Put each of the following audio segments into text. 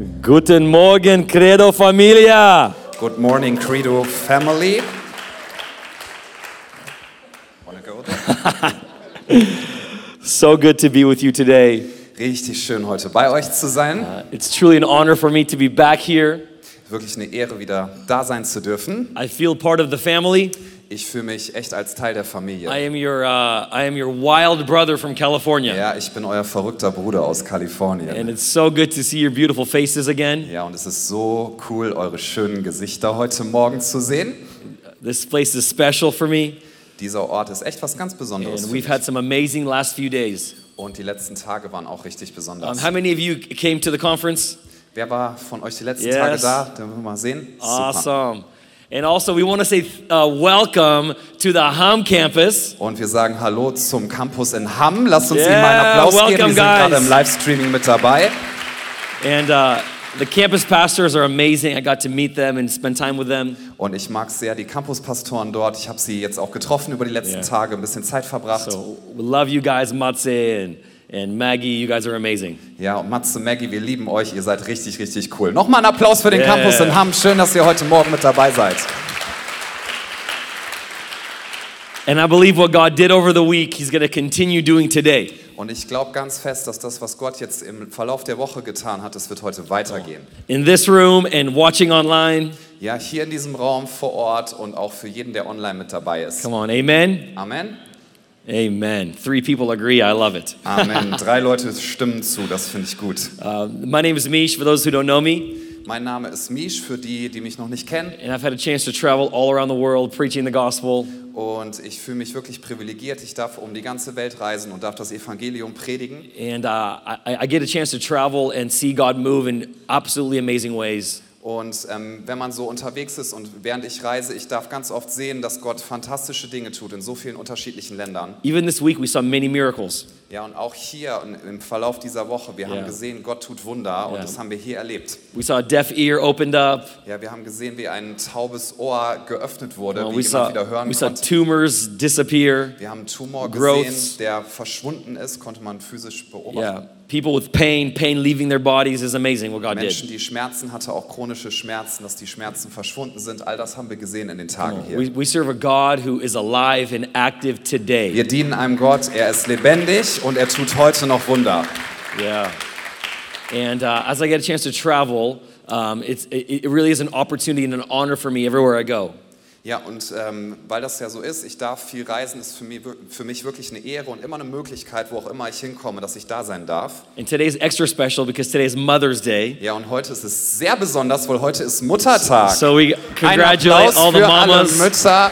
Guten Morgen, Credo Familia. Good morning, Credo family. Wanna go there? So good to be with you today. Richtig schön, heute bei euch zu sein. It's truly an honor for me to be back here. Wirklich eine Ehre, wieder da sein zu dürfen. I feel part of the family. Ich fühle mich echt als Teil der I Familie. am your, uh, I am your wild brother from California. Ja, ich bin euer verrückter Bruder aus Kalifornien. And it's so good to see your beautiful faces again. Ja, und es ist so cool, eure schönen Gesichter heute Morgen zu sehen. This place is special for me. Dieser Ort ist echt was ganz Besonderes. And we've had some amazing last few days. Und die letzten Tage waren auch richtig Um, besonders. how many of you came to the conference? Wer war von euch die letzten Yes. Tage da? Wollen wir mal sehen. Super. Awesome. And also, we want to say uh, welcome to the Hum campus. Und wir sagen Hallo zum Campus in Hamm. Lasst uns Yeah, ihnen mal einen Applaus geben. welcome, Die sind gerade im Livestreaming mit dabei. And uh, the campus pastors are amazing. I got to meet them and spend time with them. Und ich mag sehr die Campuspastoren dort. Ich habe sie jetzt auch getroffen über die letzten Yeah. Tage, ein bisschen Zeit verbracht. So we love you guys, Matze and, and Maggie. You guys are amazing. Ja, und Matze, Maggie, wir lieben euch. Ihr seid richtig, richtig cool. Nochmal einen Applaus für den Yeah. Campus in Hamm. Schön, dass ihr heute Morgen mit dabei seid. And I believe what God did over the week, He's going to continue doing today. Und ich glaube ganz fest, dass das, was Gott jetzt im Verlauf der Woche getan hat, das wird heute weitergehen. In this room and watching online. Ja, hier in diesem Raum vor Ort und auch für jeden, der online mit dabei ist. Come on, amen? Amen. Amen. Three people agree. I love it. Amen. Drei Leute stimmen zu, das finde ich gut. Uh, my name is Mish, for those who don't know me. Mein Name ist Mish, für die, die mich noch nicht kennen. And I've had a chance to travel all around the world preaching the gospel. Und ich fühle mich wirklich privilegiert. Ich darf um die ganze Welt reisen und darf das Evangelium predigen. And uh, I, I get a chance to travel and see God move in absolutely amazing ways. Und ähm, wenn man so unterwegs ist und während ich reise, ich darf ganz oft sehen, dass Gott fantastische Dinge tut in so vielen unterschiedlichen Ländern. Even this week, we saw many miracles. Ja, und auch hier und im Verlauf dieser Woche, wir Ja. haben gesehen, Gott tut Wunder und Ja. das haben wir hier erlebt. We saw a deaf ear opened up. Ja, wir haben gesehen, wie ein taubes Ohr geöffnet wurde, Uh, wie we, jemand saw, wieder hören we saw konnte. tumors disappear. Wir haben einen Tumor Growths. gesehen, der verschwunden ist, konnte man physisch beobachten. Yeah. People with pain, pain leaving their bodies is amazing what God Menschen, did. die Schmerzen hatte, auch chronische Schmerzen, dass die Schmerzen verschwunden sind, all das haben wir gesehen in den Tagen hier. We, we serve a God who is alive and active today. Wir dienen einem Gott, er ist lebendig und er tut heute noch Wunder. Yeah. And uh, as I get a chance to travel, um, it's, it, it really is an opportunity and an honor for me everywhere I go. Ja, und ähm, weil das ja so ist, ich darf viel reisen, ist für mich, für mich wirklich eine Ehre und immer eine Möglichkeit, wo auch immer ich hinkomme, dass ich da sein darf. And today's extra special because today's Mother's Day. Ja, und heute ist es sehr besonders, weil heute ist Muttertag. So we congratulate all the alle mamas. Mütter.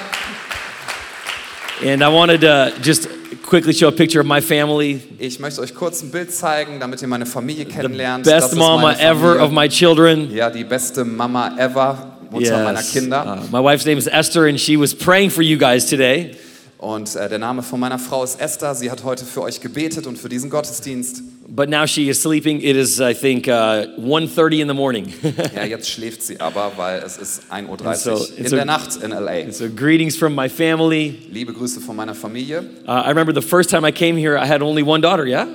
And I wanted to just quickly show a picture of my family. Ich möchte euch kurz ein Bild zeigen, damit ihr meine Familie The kennenlernt. best das ist mama ever of my children. Ja, die beste Mama ever, Mutter meiner Yes. Kinder. Uh, my wife's name is Esther, and she was praying for you guys today. Und äh, der Name von meiner Frau ist Esther. Sie hat heute für euch gebetet und für diesen Gottesdienst. But now she is sleeping. It is, I think, uh, 1.30 in the morning. Ja, jetzt schläft sie aber, weil es ist 1.30 Uhr so- in so- der Nacht in L.A. so greetings from my family. Liebe Grüße von meiner Familie. Uh, I remember the first time I came here, I had only one daughter, yeah?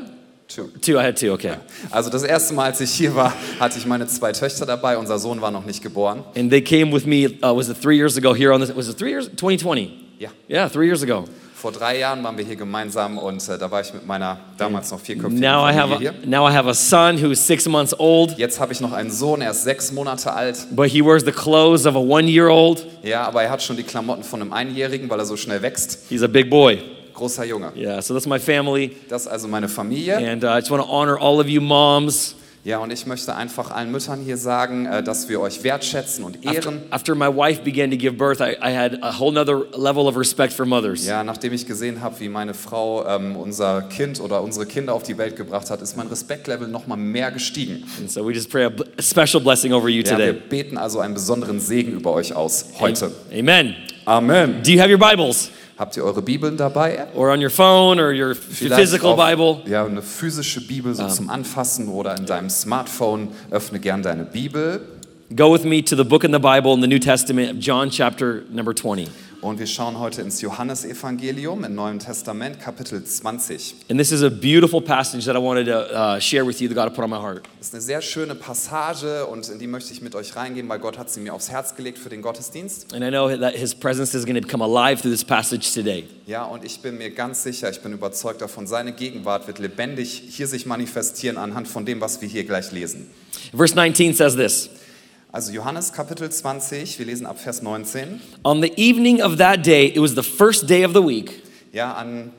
Two. Two, I had two, okay. Also das erste Mal, als ich hier war, hatte ich meine zwei Töchter dabei. Unser Sohn war noch nicht geboren. And they came with me, uh, was it three years ago here on this, was it three years? 2020? Ja. Yeah, three years ago. Vor drei Jahren waren wir hier gemeinsam und äh, da war ich mit meiner damals noch vierköpfigen Now I, have Familie a, hier. now I have a son who is six months old, Jetzt habe ich noch einen Sohn, er ist sechs Monate alt. but he wears the clothes of a one-year-old. Ja, aber er hat schon die Klamotten von einem Einjährigen, weil er so schnell wächst. He's a big boy. Großer Junge. Yeah, so that's my family. Das ist also meine Familie. And uh, I just want to honor all of you moms. Ja, und ich möchte einfach allen Müttern hier sagen, äh, dass wir euch wertschätzen und After, ehren. after my wife began to give birth, I, I had a whole nother level of respect for mothers. Ja, nachdem ich gesehen habe, wie meine Frau ähm, unser Kind oder unsere Kinder auf die Welt gebracht hat, ist mein Respektlevel noch mal mehr gestiegen. And so we just pray a, special blessing over you Ja, wir today. beten also einen besonderen Segen über euch aus heute. Amen. Amen. Do you have your Bibles? Habt ihr eure Bibeln dabei? Or on your phone or your physical auf- Bible? Ja, eine physische Bibel so ah. zum Anfassen oder in deinem Smartphone. Öffne gern deine Bibel Go with me to the book in the Bible in the New Testament of John chapter number 20. Und wir schauen heute ins Johannesevangelium im Neuen Testament, Kapitel 20. And this is a beautiful passage that I wanted to uh, share with you that God put on my heart. Das ist eine sehr schöne Passage und in die möchte ich mit euch reingehen, weil Gott hat sie mir aufs Herz gelegt für den Gottesdienst. And I know that His presence is going to become alive through this passage today. Ja, und ich bin mir ganz sicher, ich bin überzeugt davon, seine Gegenwart wird lebendig hier sich manifestieren anhand von dem, was wir hier gleich lesen. Verse 19 says this Also Johannes Kapitel 20, wir lesen ab Vers 19. On the evening of that day, it was the first day of the week. Ja, an,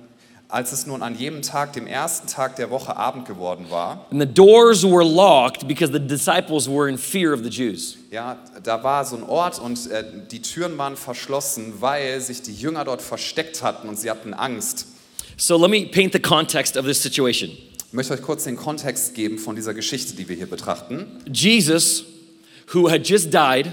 als es nun an jedem Tag, dem ersten Tag der Woche Abend geworden war, And the doors were locked because the disciples were in fear of the Jews. ja, da war so ein Ort und äh, die Türen waren verschlossen, weil sich die Jünger dort versteckt hatten und sie hatten Angst. So let me paint the context of this situation. Ich möchte euch kurz den Kontext geben von dieser Geschichte, die wir hier betrachten. Jesus, who had just died,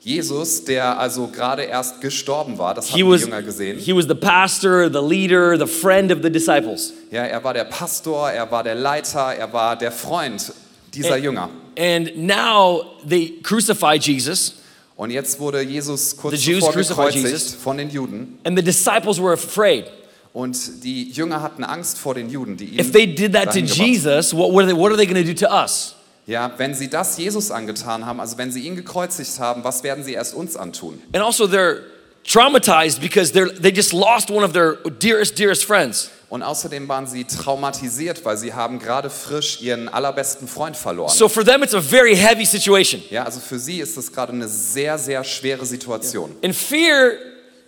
Jesus, der also gerade erst gestorben war, das he haben was, die Jünger gesehen. he was the pastor, the leader, the friend of the disciples. Ja, er war der Pastor, er war der Leiter, er war der Freund dieser Jünger. And now they crucify Jesus, Und jetzt wurde Jesus kurz The Jews zuvor crucified gekreuzigt Jesus. von den Juden. and the disciples were afraid. Und die Jünger hatten Angst vor den Juden, die ihn If they did that to dahin gebracht haben. Jesus, what, what are they, what are they going to do to us? Ja, wenn sie das Jesus angetan haben, also wenn sie ihn gekreuzigt haben, was werden sie erst uns antun? And also, they're traumatized because they're, they just lost one of their dearest, dearest friends. Und außerdem waren sie traumatisiert, weil sie haben gerade frisch ihren allerbesten Freund verloren. So for them, it's a very heavy situation. Ja, also für sie ist das gerade eine sehr, sehr schwere Situation. And fear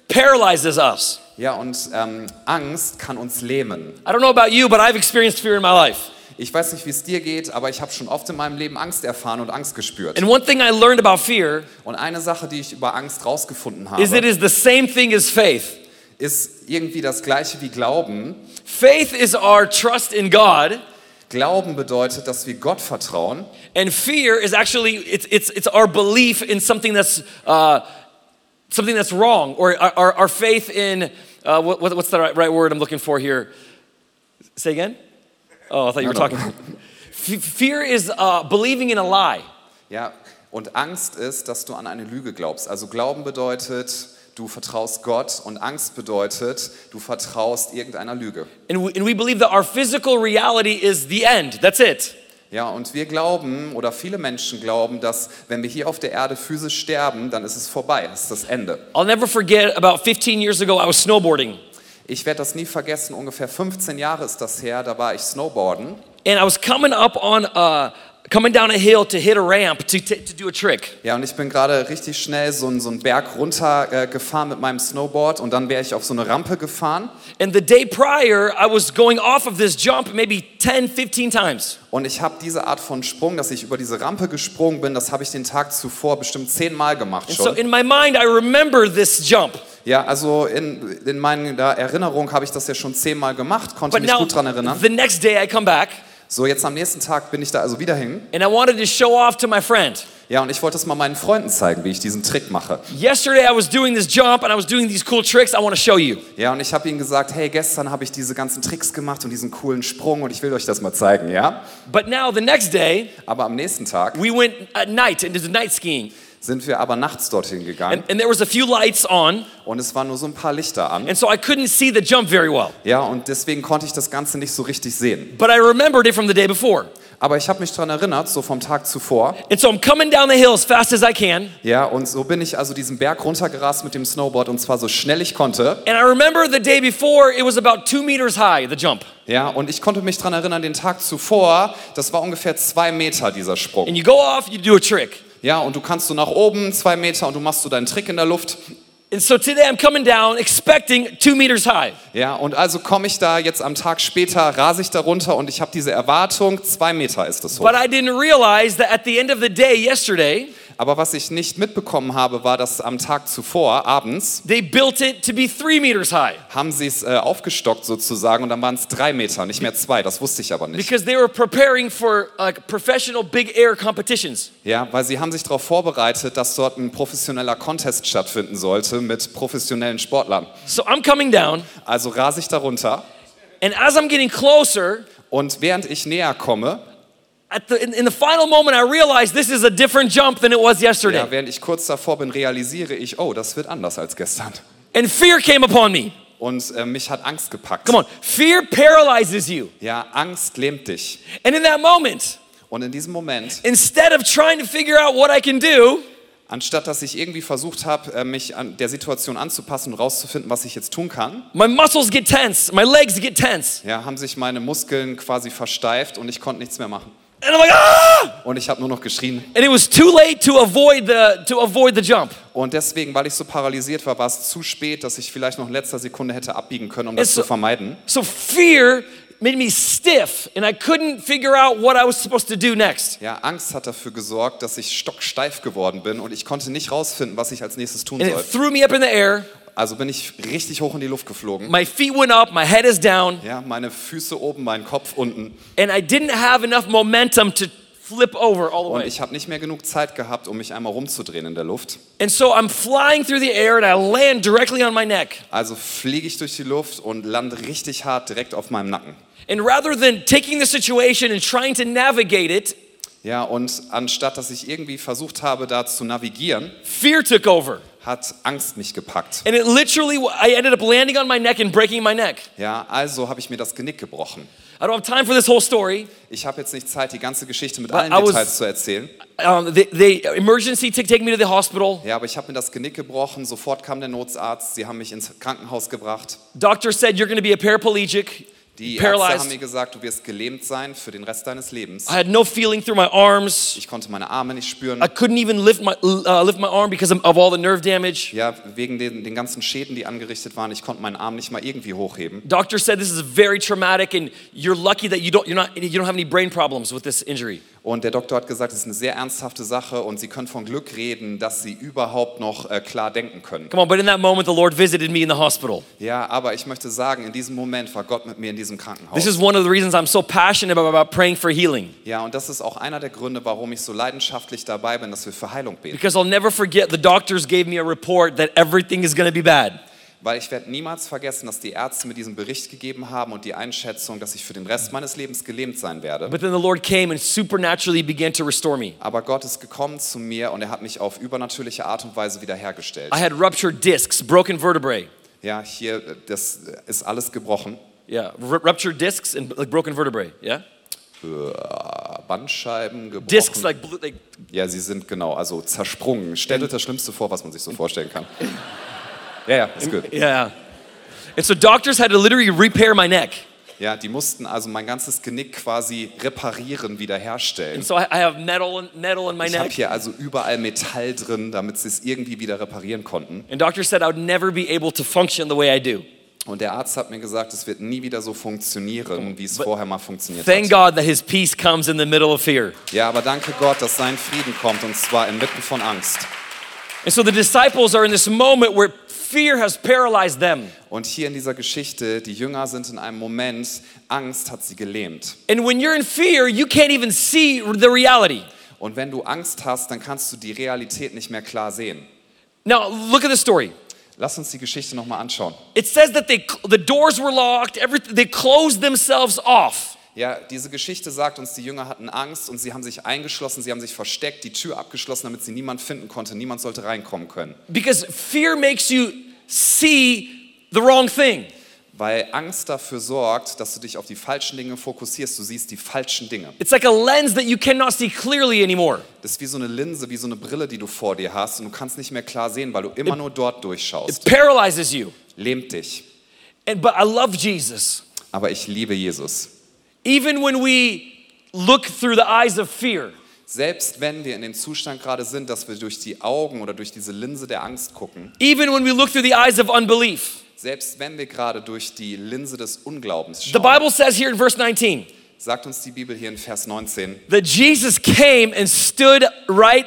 paralyzes us. Ja, und ähm, Angst kann uns lähmen. I don't know about you, but I've experienced fear in my life. Ich weiß nicht, wie es dir geht, aber ich habe schon oft in meinem Leben Angst erfahren und Angst gespürt. And one thing I learned about fear Und eine Sache, die ich über Angst rausgefunden is it habe, is the same thing as faith. ist irgendwie das gleiche wie Glauben. Faith is our trust in God, Glauben bedeutet, dass wir Gott vertrauen. and fear is actually it's it's it's our belief in something that's uh, something that's wrong, or our, our, our faith in uh, what- what's the right, right word I'm looking for here? Say again. Oh, I thought you were No, talking. Fear is uh, believing in a lie. Ja, und Angst ist, dass du an eine Lüge glaubst. Also Glauben bedeutet, du vertraust Gott und Angst bedeutet, du vertraust irgendeiner Lüge. And we, and we believe that our physical reality is the end. That's it. Ja, und wir glauben, oder viele Menschen glauben, dass wenn wir hier auf der Erde physisch sterben, dann ist es vorbei, ist das Ende. I'll never forget about 15 years ago, I was snowboarding. Ich werde das nie vergessen, ungefähr 15 Jahre ist das her, da war ich Snowboarden And I was coming up on, uh, coming down a hill to hit a ramp to, to, do a trick. Ja, und ich bin gerade richtig schnell so, einen- so einen Berg runter äh, gefahren mit meinem Snowboard und dann wäre ich auf so eine Rampe gefahren. And the day prior, I was going off of this jump maybe 10, 15 times. Und ich habe diese Art von Sprung, dass ich über diese Rampe gesprungen bin, das habe ich den Tag zuvor bestimmt zehnmal gemacht And so schon. in my mind, I remember this jump. Ja, also in, in meiner Erinnerung habe ich das ja schon zehnmal gemacht, konnte But mich now, gut dran erinnern. the next day, I come back So, jetzt am nächsten Tag bin ich da also wieder hin. and I wanted to show off to my friend. Ja, und ich wollte es mal meinen Freunden zeigen, wie ich diesen Trick mache. Yesterday, I was doing this jump and I was doing these cool tricks. I want to show you. Ja, und ich habe ihnen gesagt, hey, gestern habe ich diese ganzen Tricks gemacht und diesen coolen Sprung und ich will euch das mal zeigen, ja? But now, the next day, Aber am nächsten Tag we went at night into the night skiing. Sind wir aber nachts dorthin gegangen And, and there was a few lights on, und es waren nur so ein paar Lichter an. and so I couldn't see the jump very well. Ja, und deswegen konnte ich das Ganze nicht so richtig sehen. But I remembered it from the day before. Aber ich habe mich daran erinnert, so vom Tag zuvor. And so I'm coming down the hill as fast as I can. Ja, und so bin ich also diesen Berg runtergerast mit dem Snowboard und zwar so schnell ich konnte. And I remember the day before, it was about two meters high, the jump. Ja, und ich konnte mich daran erinnern, den Tag zuvor, das war ungefähr zwei Meter dieser Sprung. And you go off, you do a trick. Ja, und du kannst so nach oben zwei Meter und du machst so deinen Trick in der Luft. And so today I'm coming down expecting two meters high. Ja, und also komme ich da jetzt am Tag später, rase ich da runter und ich habe diese Erwartung, zwei Meter ist es hoch. But I didn't realize that at the end of the day yesterday, Aber was ich nicht mitbekommen habe, war, dass am Tag zuvor, abends, they built it to be three meters high haben sie es äh, aufgestockt sozusagen und dann waren es drei Meter, nicht mehr zwei. Das wusste ich aber nicht. because they were preparing for like professional big air competitions. Ja, weil sie haben sich darauf vorbereitet, dass dort ein professioneller Contest stattfinden sollte mit professionellen Sportlern. So I'm coming down, Also rase ich da runter and as I'm getting closer, und während ich näher komme, the, in, in the final moment, I realize this is a different jump than it was yesterday. ja, während ich kurz davor bin, realisiere ich, oh, das wird anders als gestern. and fear came upon me. und äh, mich hat Angst gepackt. Come on, fear paralyzes you. Ja, Angst lähmt dich. And in that moment, Und in diesem Moment, instead of trying to figure out what I can do, anstatt dass ich irgendwie versucht habe, äh, mich an der Situation anzupassen und rauszufinden, was ich jetzt tun kann, my muscles get tense, my legs get tense. ja, haben sich meine Muskeln quasi versteift und ich konnte nichts mehr machen. And I'm like, ah! Und ich habe nur noch geschrien. And it was too late to avoid the, to avoid the jump. Und deswegen, weil ich so paralysiert war, war es zu spät, dass ich vielleicht noch in letzter Sekunde hätte abbiegen können, um das It's zu so- vermeiden. So fear made me stiff and I couldn't figure out what I was supposed to do next. Ja, Angst hat dafür gesorgt, dass ich stocksteif geworden bin und ich konnte nicht rausfinden, was ich als nächstes tun And soll. it threw me up in the air. Also bin ich richtig hoch in die Luft geflogen. My feet went up, my head is down, Ja, meine Füße oben, mein Kopf unten. and I didn't have enough momentum to flip over all the Und way. ich habe nicht mehr genug Zeit gehabt, um mich einmal rumzudrehen in der Luft. And so I'm flying through the air and I land directly on my neck. Also fliege ich durch die Luft und lande richtig hart direkt auf meinem Nacken. And rather than taking the situation and trying to navigate it, Ja, und anstatt dass ich irgendwie versucht habe, da zu navigieren, fear took over. hat Angst mich gepackt. And it literally, I ended up landing on my neck and breaking my neck. Ja, also habe ich mir das Genick gebrochen. I don't have time for this whole story. Ich habe jetzt nicht Zeit, die ganze Geschichte mit But allen I was- Details zu erzählen. Um, they, they emergency to take me to the hospital. Ja, aber ich habe mir das Genick gebrochen. Sofort kam der Notarzt. Sie haben mich ins Krankenhaus gebracht. Doctor said you're going to be a paraplegic, Die Ärzte haben mir paralyzed. gesagt, du wirst gelähmt sein für den Rest deines Lebens. I had no feeling through my arms. Ich konnte meine Arme nicht spüren. I couldn't even lift my uh, lift my arm because of all the nerve damage. Ja, wegen den, den ganzen Schäden, die angerichtet waren. Ich konnte meinen Arm nicht mal irgendwie hochheben. Doctor said this is very traumatic, and you're lucky that you don't you're not you don't have any brain problems with this injury. Und der Doktor hat gesagt, es ist eine sehr ernsthafte Sache und Sie können von Glück reden, dass Sie überhaupt noch äh, klar denken können. Come on, but in that moment, the Lord visited me in the hospital. Ja, aber ich möchte sagen, in diesem Moment war Gott mit mir in diesem Krankenhaus. This is one of the reasons I'm so passionate about, praying for healing. Ja, und das ist auch einer der Gründe, warum ich so leidenschaftlich dabei bin, dass wir für Heilung beten. Because I'll never forget the doctors gave me a report that everything is going to be bad. Weil ich werde niemals vergessen, dass die Ärzte mir diesen Bericht gegeben haben und die Einschätzung, dass ich für den Rest meines Lebens gelähmt sein werde. But then the Lord came and supernaturally began to restore me. Aber Gott ist gekommen zu mir und er hat mich auf übernatürliche Art und Weise wiederhergestellt. I had ruptured discs, broken vertebrae. Ja, hier, äh, das ist alles gebrochen. Yeah, ruptured discs and like broken vertebrae. Yeah, Bandscheiben gebrochen. discs like, blue- like Ja, sie sind genau, also zersprungen. Stellt euch das Schlimmste vor, was man sich so vorstellen kann. Ja, ja, ist gut. yeah. And so doctors had to literally repair my neck. Ja, die mussten also mein ganzes Genick quasi reparieren, wiederherstellen. And so I, I have metal in, metal in my Ich habe neck. hier also überall Metall drin, damit sie es irgendwie wieder reparieren konnten. And doctors said I would never be able to function the way I do. Und der Arzt hat mir gesagt, es wird nie wieder so funktionieren, wie es vorher mal funktioniert Thank hat. God that His peace comes in the middle of fear. Ja, aber danke Gott, dass sein Frieden kommt und zwar inmitten von Angst. And so the disciples are in this moment where fear has paralyzed them. Und hier in dieser Geschichte, die Jünger sind in einem Moment, Angst hat sie gelähmt. And when you're in fear, you can't even see the reality. Und wenn du Angst hast, dann kannst du die Realität nicht mehr klar sehen. Now, look at the story. Lass uns die Geschichte nochmal anschauen. It says that they, the doors were locked, everything, they closed themselves off. Ja, diese Geschichte sagt uns, die Jünger hatten Angst und sie haben sich eingeschlossen, sie haben sich versteckt, die Tür abgeschlossen, damit sie niemand finden konnte. Niemand sollte reinkommen können. Because fear makes you see the wrong thing. Weil Angst dafür sorgt, dass du dich auf die falschen Dinge fokussierst. Du siehst die falschen Dinge. It's like a lens that you cannot see clearly anymore. Das ist wie so eine Linse, wie so eine Brille, die du vor dir hast und du kannst nicht mehr klar sehen, weil du immer nur dort It durchschaust. paralyzes you. Lähmt dich. And, but I love Jesus. Aber ich liebe Jesus. Even when we look through the eyes of fear, Selbst wenn wir in dem Zustand gerade sind, dass wir durch die Augen oder durch diese Linse der Angst gucken, even when we look through the eyes of unbelief, selbst wenn wir gerade durch die Linse des Unglaubens schauen. the Bible says here in verse 19 sagt uns die Bibel hier in Vers 19, that Jesus came and stood right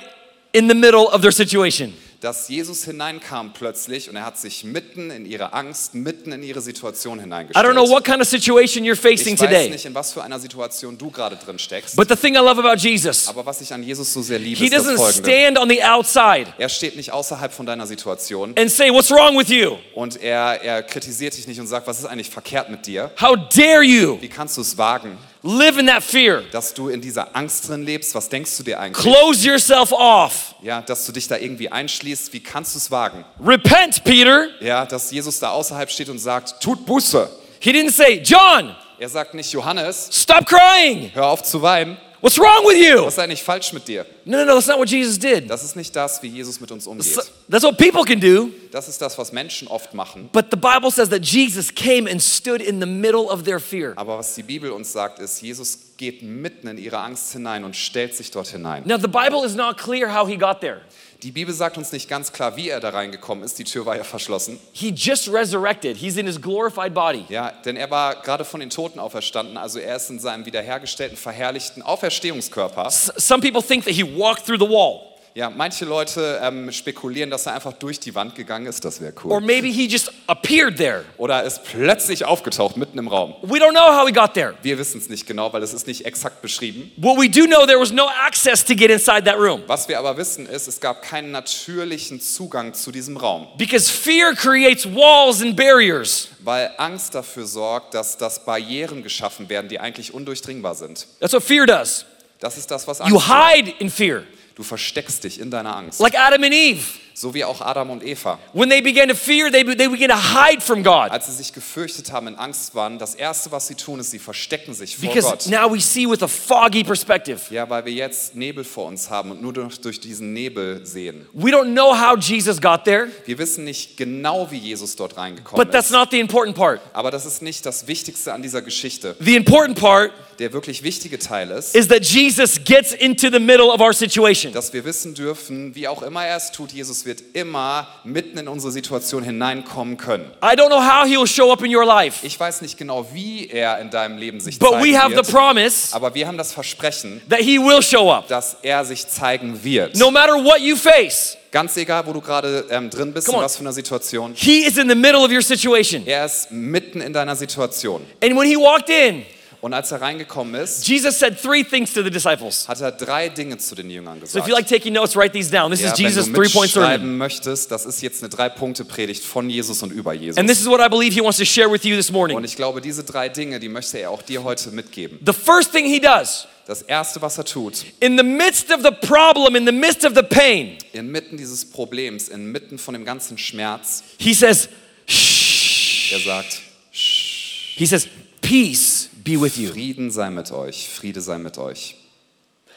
in the middle of their situation. Dass Jesus hineinkam plötzlich und er hat sich mitten in ihre Angst, mitten in ihre Situation I hineingestellt. don't know what kind of situation you're facing ich weiß today, nicht, in was für einer Situation du gerade drin steckst, but the thing I love about Jesus, aber was ich an Jesus so sehr liebe, he ist das doesn't Folgende. stand on the outside Er steht nicht außerhalb von deiner Situation and say, What's wrong with you? und er, er kritisiert dich nicht und sagt, was ist eigentlich verkehrt mit dir? How dare you? Wie kannst du es wagen? Live in that fear. dass du in dieser Angst drin lebst. Was denkst du dir eigentlich? Close yourself off. Ja, dass du dich da irgendwie einschließt. Wie kannst du es wagen? Repent, Peter. Ja, dass Jesus da außerhalb steht und sagt, tut Buße. He didn't say, John, Er sagt nicht, Johannes, stop crying. hör auf zu weinen. What's wrong with you? Was ist eigentlich falsch mit dir? No, no, no, that's not what Jesus did. Das ist nicht das, wie Jesus mit uns umgeht. That's what people can do. Das ist das, was Menschen oft machen. But the Bible says that Jesus came and stood in the middle of their fear. Aber was die Bibel uns sagt, ist, Jesus geht mitten in ihre Angst hinein und stellt sich dort hinein. Now, the Bible is not clear how he got there. Die Bibel sagt uns nicht ganz klar, wie er da reingekommen ist. Die Tür war ja verschlossen. He just resurrected, he's in his glorified body. Ja, denn er war gerade von den Toten auferstanden. Also er ist in seinem wiederhergestellten, verherrlichten Auferstehungskörper. S- some people think that he walked through the wall, Ja, manche Leute ähm, spekulieren, dass er einfach durch die Wand gegangen ist. Das wäre or cool. maybe he just appeared there. Oder ist plötzlich aufgetaucht mitten im Raum. We don't know how he got there. Wir wissen es nicht genau, weil es ist nicht exakt beschrieben. What we do know, there was no access to get inside that room Was wir aber wissen ist, es gab keinen natürlichen Zugang zu diesem Raum, because fear creates walls and barriers. weil Angst dafür sorgt, dass das Barrieren geschaffen werden, die eigentlich undurchdringbar sind. That's what fear does. Das ist das, was Angst You hide in fear, Du versteckst dich in deiner Angst. like Adam and Eve. So wie auch Adam und Eva. When they began to fear, they, they began to hide from God Als sie sich gefürchtet haben, in Angst waren, das Erste, was sie tun, ist, sie verstecken sich vor because Gott. now we see with a foggy perspective. Ja, weil wir jetzt Nebel vor uns haben und nur durch, durch diesen Nebel sehen. We don't know how Jesus got there, Wir wissen nicht genau, wie Jesus dort reingekommen but that's ist. not the important part. Aber das ist nicht das Wichtigste an dieser Geschichte. The important part Der wirklich wichtige Teil ist, is that Jesus gets into the middle of our situation. dass wir wissen dürfen, wie auch immer er es tut, Jesus wird immer mitten in unsere Situation hineinkommen können. I don't know how he will show up in your life, Ich weiß nicht genau, wie er in deinem Leben sich but zeigen we have the wird, promise aber wir haben das Versprechen, that he will show up. dass er sich zeigen wird. No matter what you face, Ganz egal, wo du gerade ähm, drin bist, in on. was für einer Situation. he is in the middle of your situation. Er ist mitten in deiner Situation. And when he walked in, Und als er reingekommen ist, Jesus said three things to the disciples. hat er drei Dinge zu den Jüngern So gesagt. if you like taking notes, write these down. This ja, is Jesus' wenn du three-point sermon. mitschreiben möchtest, das ist jetzt eine Drei-Punkte-Predigt von Jesus und über Jesus. And this is what I believe he wants to share with you this Und morning. ich glaube, diese drei Dinge, die möchte er auch dir heute mitgeben. The first thing he does, Das Erste, was er tut, in the midst of the problem, in the midst of the pain, inmitten dieses Problems, inmitten von dem ganzen Schmerz, he says, shh. er sagt, He says, peace be with you. Frieden sei mit euch, Friede sei mit euch.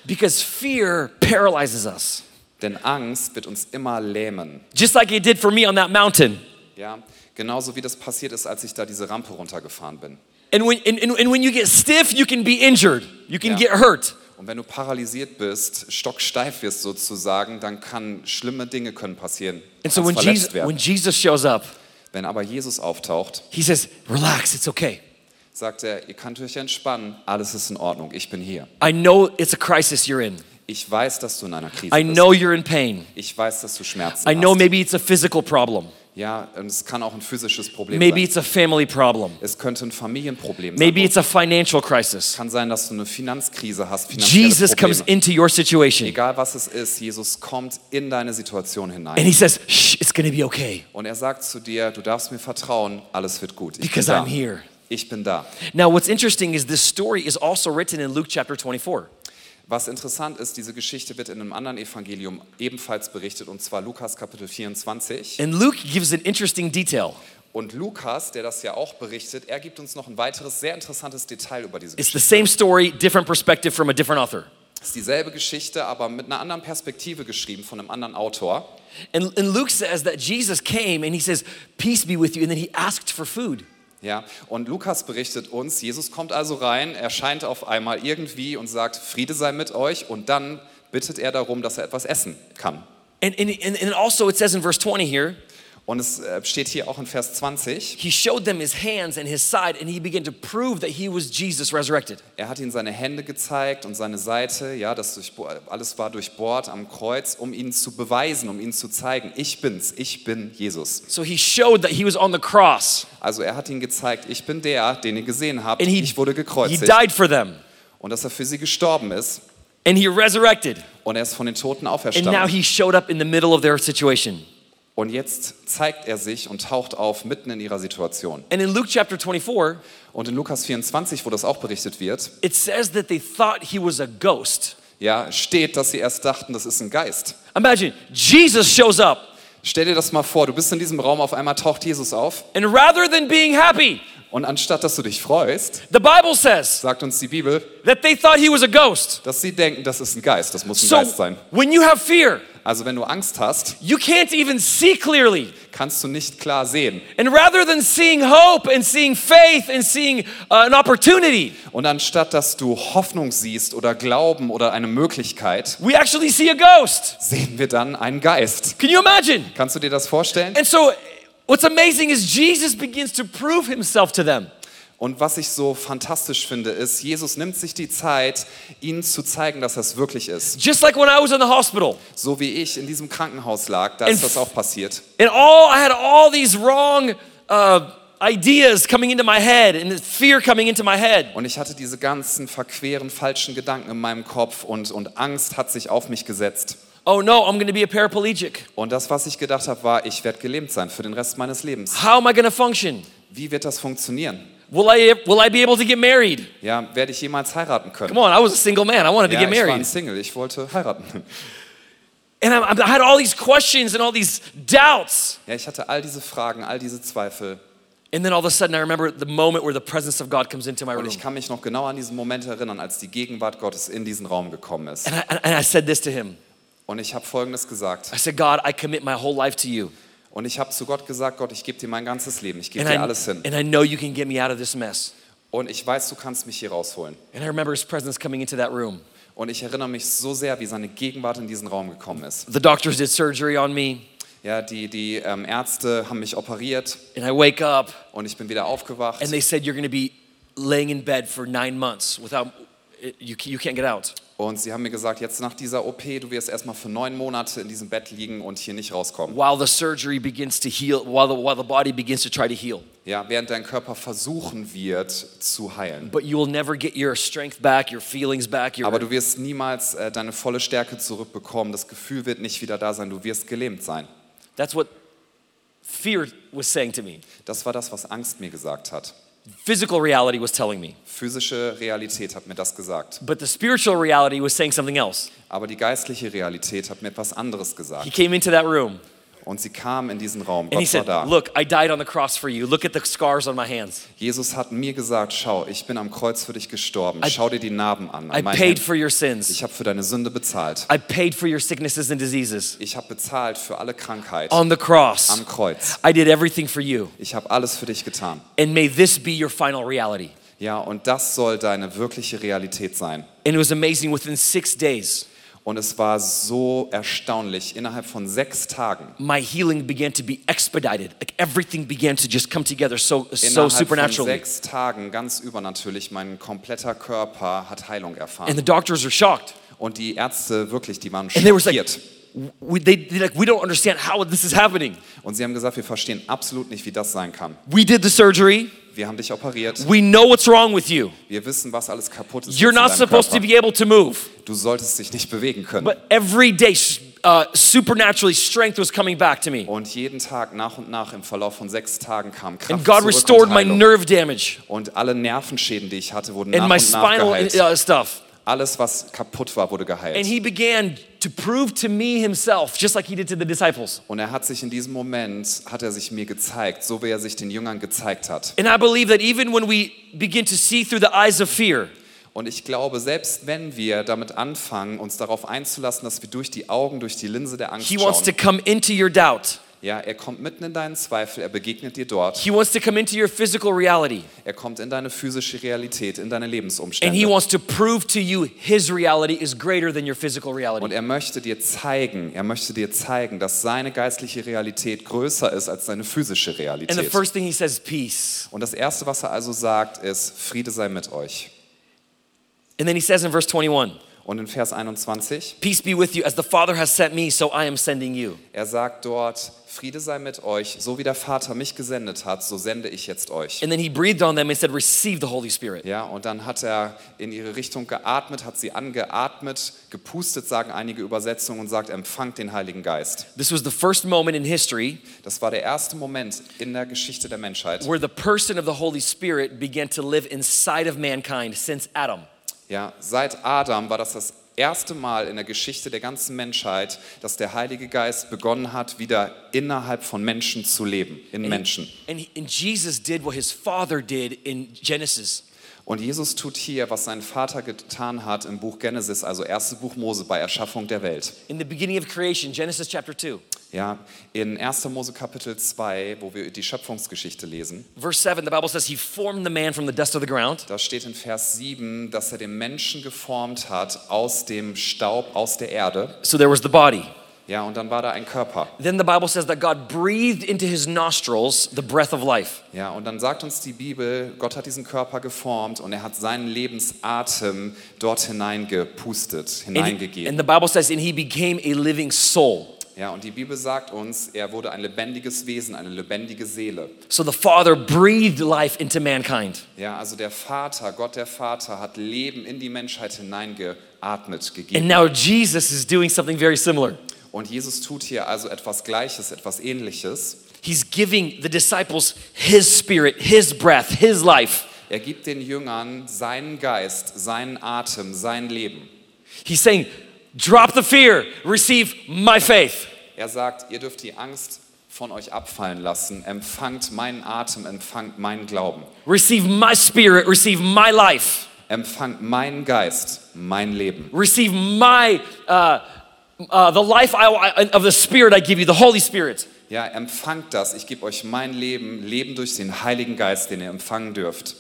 Because fear paralyzes us. Denn Angst wird uns immer lähmen. Just like it did for me on that mountain. Ja, genauso wie das passiert ist, als ich da diese Rampe runtergefahren bin. And when, and, and, when you get stiff, you can be injured. You can Yeah. get hurt. Und wenn du paralysiert bist, stocksteif wirst sozusagen, dann kann schlimme Dinge können passieren. And so when Jesus, when Jesus shows up, Wenn aber Jesus auftaucht, he says, relax, it's okay. Sagt er, ihr könnt euch entspannen, alles ist in Ordnung, ich bin hier. I know it's a crisis you're in. Ich weiß, dass du in einer Krise I bist. know you're in pain. Ich weiß, dass du Schmerzen I know hast. maybe it's a physical problem. Ja, und es kann auch ein physisches Problem Maybe sein. it's a family problem. Es könnte ein Familienproblem Maybe sein. it's a financial crisis. kann sein, dass du eine Finanzkrise hast, finanzielle Jesus comes Probleme. into your situation Egal was es ist, Jesus kommt in deine Situation and hinein. he says, shh, it's gonna be okay Und er sagt zu dir, du darfst mir vertrauen, alles wird gut. Ich because bin da. I'm here. Ich bin da. Now, what's interesting is this story is also written in Luke chapter 24. Was interessant ist, diese Geschichte wird in einem anderen Evangelium ebenfalls berichtet, und zwar Lukas Kapitel 24. And Luke gives an interesting detail. Und Lukas, der das ja auch berichtet, er gibt uns noch ein weiteres sehr interessantes Detail über diese It's Geschichte. the same story, different perspective from a different author. Es ist dieselbe Geschichte, aber mit einer anderen Perspektive geschrieben von einem anderen Autor. And, and Luke says that Jesus came and he says, Peace be with you. And then he asked for food. Ja, und Lukas berichtet uns, Jesus kommt also rein, erscheint auf einmal irgendwie und sagt, Friede sei mit euch und dann bittet er darum, dass er etwas essen kann. And, and, and also, it says in verse 20 here, Und es äh, steht hier auch in Vers 20, he showed them his hands and his side, and he began to prove that he was Jesus resurrected. er hat ihnen seine Hände gezeigt und seine Seite, ja, das durchbo- alles war durchbohrt am Kreuz, um ihnen zu beweisen, um ihnen zu zeigen, ich bin's, ich bin Jesus. So he showed that he was on the cross, Also er hat ihnen gezeigt, ich bin der, den ihr gesehen habt, and he, ich wurde he gekreuzigt died for them, und dass er für sie gestorben ist and he resurrected. und er ist von den Toten And now auferstanden. he showed up in the middle of their situation. Und jetzt zeigt er sich und taucht auf mitten in ihrer Situation. And in Luke chapter 24, Und in Lukas 24, wo das auch berichtet wird, it says that they thought he was a ghost. ja, steht, dass sie erst dachten, das ist ein Geist. Imagine Jesus shows up, Stell dir das mal vor, du bist in diesem Raum, auf einmal taucht Jesus auf and rather than being happy, und anstatt dass du dich freust, the Bible says sagt uns die Bibel, that they thought he was a ghost. dass sie denken, das ist ein Geist, das muss ein So Geist sein. when you have fear, Also wenn du Angst hast, you can't even see clearly. kannst du nicht klar sehen. And rather than seeing hope and seeing faith and seeing uh, an opportunity, Und anstatt dass du Hoffnung siehst oder Glauben oder eine Möglichkeit, we actually see a ghost. sehen wir dann einen Geist. Can you imagine? Kannst du dir das vorstellen? And so what's amazing is Jesus begins to prove himself to them. Und was ich so fantastisch finde, ist, Jesus nimmt sich die Zeit, ihnen zu zeigen, dass das wirklich ist. Just like when I was in the hospital So wie ich in diesem Krankenhaus lag, da ist das auch passiert. and all I had all these wrong uh, ideas coming into my head and fear coming into my head. Und ich hatte diese ganzen verqueren, falschen Gedanken in meinem Kopf und, und Angst hat sich auf mich gesetzt. Oh no, I'm going to be a paraplegic. Und das, was ich gedacht habe, war, ich werde gelähmt sein für den Rest meines Lebens. How am I going to function? Wie wird das funktionieren? Will I will I be able to get married? Ja, werde ich jemals heiraten können? Come on, I was a single man. I wanted to Ja, get ich war ein married. Single, ich wollte heiraten. And I, I had all these questions and all these doubts. Ja, ich hatte all diese Fragen, all diese Zweifel. And then all of a sudden I remember the moment where the presence of God comes into my Und room. ich kann mich noch genau an diesen Moment erinnern, als die Gegenwart Gottes in diesen Raum gekommen ist. And I, and I said this to him. Und ich habe Folgendes gesagt. I said, God, I commit my whole life to you. Und ich habe zu Gott gesagt, Gott, ich gebe dir mein ganzes Leben, ich gebe And dir I, alles hin. and I know you can get me out of this mess. Und ich weiß, du kannst mich hier rausholen. And I remember his presence coming into that room. Und ich erinnere mich so sehr, wie seine Gegenwart in diesen Raum gekommen ist. The doctors did surgery on me, Ja, die, die ähm, Ärzte haben mich operiert and I wake up, und ich bin wieder aufgewacht. and they said, You're going to be laying in bed for nine months without, you, you can't get out. Und sie haben mir gesagt, jetzt nach dieser OP, du wirst erstmal für neun Monate in diesem Bett liegen und hier nicht rauskommen. While the surgery begins to heal, while the, while the body begins to try to heal. Ja, während dein Körper versuchen wird zu heilen. But you will never get your strength back, your feelings back, your, Aber du wirst niemals äh, deine volle Stärke zurückbekommen. Das Gefühl wird nicht wieder da sein. Du wirst gelähmt sein. That's what fear was saying to me. Das war das, was Angst mir gesagt hat. Physical reality was telling me. Physische Realität hat mir das gesagt. But the spiritual reality was saying something else. Aber die geistliche Realität hat mir etwas anderes gesagt. He came into that room Und sie kam in diesen Raum. and he Gott war said, da. Look, I died on the cross for you. Look at the scars on my hands. Jesus hat mir gesagt, schau, ich bin am Kreuz für dich gestorben. Schau dir die Narben an. an I meinen paid Händen. for your sins. Ich habe für deine Sünde bezahlt. I paid for your sicknesses and diseases Ich habe bezahlt für alle Krankheit on the cross. am Kreuz. I did everything for you. Ich habe alles für dich getan. And may this be your final reality. Ja, und das soll deine wirkliche Realität sein. And it was amazing within six days, Und es war so erstaunlich. Innerhalb von sechs Tagen, my healing began to be expedited. Like everything began to just come together so, so innerhalb von supernaturally. sechs Tagen, ganz übernatürlich, mein kompletter Körper hat Heilung And erfahren. the doctors are shocked. Und die Ärzte wirklich, die waren And schockiert. We, they, like, we don't understand how this is happening. Und sie haben gesagt, wir verstehen absolut nicht, wie das sein kann. We did the surgery. Wir haben dich operiert. We know what's wrong with you. Wir wissen, was alles kaputt ist. You're not supposed to Körper. be able to move. Du solltest dich nicht bewegen können. But every day, uh, supernaturally, strength was coming back to me. Und jeden Tag nach und nach im Verlauf von sechs Tagen kam Kraft And God restored und my nerve damage Und alle Nervenschäden, die ich hatte, wurden and nach my und nach spinal geheilt. uh, stuff. Alles, was kaputt war, wurde And geheilt. he began to prove to me himself, just like he did to the disciples. Und er hat sich in diesem Moment, hat er sich mir gezeigt, so wie er sich den Jüngern gezeigt hat. And I believe that even when we begin to see through the eyes of fear, Und ich glaube, selbst wenn wir damit anfangen, uns darauf einzulassen, dass wir durch die Augen, durch die Linse der Angst he wants to schauen, come into your doubt. Ja, er kommt mitten in deinen Zweifel, er begegnet dir dort, He wants to come into your physical reality. er kommt in deine physische Realität, in deine And he Lebensumstände. wants to prove to you his reality is greater than your physical Und reality. er möchte dir zeigen, er möchte dir zeigen, dass seine geistliche Realität größer ist als seine physische And the Realität. first thing he says, peace. Und das Erste, was er also sagt, ist, Friede sei mit euch. And then he says in verse 21, Und in Vers 21, Peace be with you, as the Father has sent me, so I am sending you. er sagt dort, Friede sei mit euch, so wie der Vater mich gesendet hat, so sende ich jetzt euch. And then he breathed on them and said, Receive the Holy Spirit. Ja, und dann hat er in ihre Richtung geatmet, hat sie angeatmet, gepustet, sagen einige Übersetzungen und sagt, empfangt den Heiligen Geist. This was the first moment in history Das war der erste Moment in der Geschichte der Menschheit. where the person of the Holy Spirit began to live inside of mankind since Adam. Ja, seit Adam war das das erste Mal in der Geschichte der ganzen Menschheit, dass der Heilige Geist begonnen hat, wieder innerhalb von Menschen zu leben, in Menschen. And, he- and Jesus did what his Father did in Genesis. Und Jesus tut hier, was sein Vater getan hat im Buch Genesis, also erstes Buch Mose bei Erschaffung der Welt. In the beginning of creation, Genesis chapter 2, Ja, in 1. Mose Kapitel 2, wo wir die Schöpfungsgeschichte lesen, verse 7, the Bible says he formed the man from the dust of the ground. da steht in Vers 7, dass er den Menschen geformt hat aus dem Staub, aus der Erde. So there was the body. Ja, und dann war da ein Körper. Then the Bible says that God breathed into his nostrils the breath of life. Ja, und dann sagt uns die Bibel, Gott hat diesen Körper geformt und er hat seinen Lebensatem dort hineingepustet, And, hineingegeben. and the Bible says, and he became a living soul. Ja, und die Bibel sagt uns, er wurde ein lebendiges Wesen, eine lebendige Seele. So the Father breathed life into mankind. Ja, also der Vater, Gott der Vater hat Leben in die Menschheit hineingeatmet, And gegeben. now Jesus is doing something very similar. Und Jesus tut hier also etwas Gleiches, etwas Ähnliches. He's giving the disciples his spirit, his breath, his life. Er gibt den Jüngern seinen Geist, seinen Atem, sein Leben. He's saying, drop the fear, receive my faith. Er sagt, ihr dürft die Angst von euch abfallen lassen, empfangt meinen Atem, empfangt meinen Glauben, Receive my spirit, receive my life. empfangt meinen Geist, mein Leben. Receive my, uh, uh, the life I, of the Spirit I give you, the Holy Spirit. Ja, empfangt das, ich gebe euch mein Leben, Leben durch den Heiligen Geist, den ihr empfangen dürft.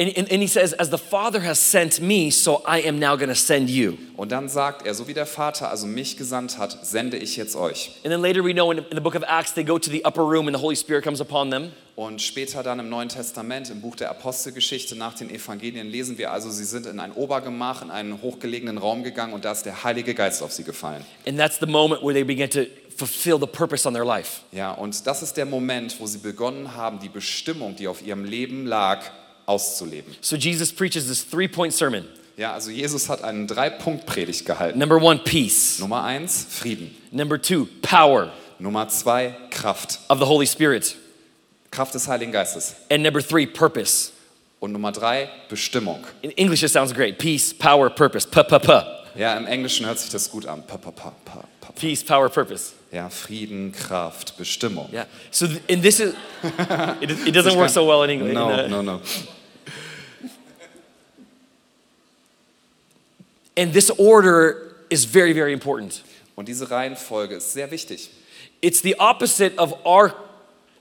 And, and, and he says, as the Father has sent me, so I am now going to send you. Und dann sagt er, so wie der Vater also mich gesandt hat, sende ich jetzt euch. And then later we know in, in the book of Acts, they go to the upper room and the Holy Spirit comes upon them. Und später dann im Neuen Testament, im Buch der Apostelgeschichte nach den Evangelien, lesen wir also, sie sind in ein Obergemach, in einen hochgelegenen Raum gegangen und da ist der Heilige Geist auf sie gefallen. And that's the moment where they begin to fulfill the purpose on their life. Ja, und das ist der Moment, wo sie begonnen haben, die Bestimmung, die auf ihrem Leben lag, auszuleben. So Jesus preaches this three point sermon. Ja, also Jesus hat einen Drei-Punkt-Predigt gehalten. Number one, peace. Nummer eins, Frieden. Number two, power Nummer zwei, Kraft. of the Holy Spirit. Kraft des Heiligen Geistes. And number three, purpose. Und Nummer drei, Bestimmung. In English, it sounds great. Peace, power, purpose. Pa, pa, pa. Ja, im Englischen hört sich das gut an. Pa, pa, pa, pa, pa. Peace, power, purpose. Ja, Frieden, Kraft, Bestimmung. Yeah. So, and this is, it, it doesn't work so well in English. No, in, no, no. And this order is very, very important. Und diese Reihenfolge ist sehr wichtig. It's the opposite of our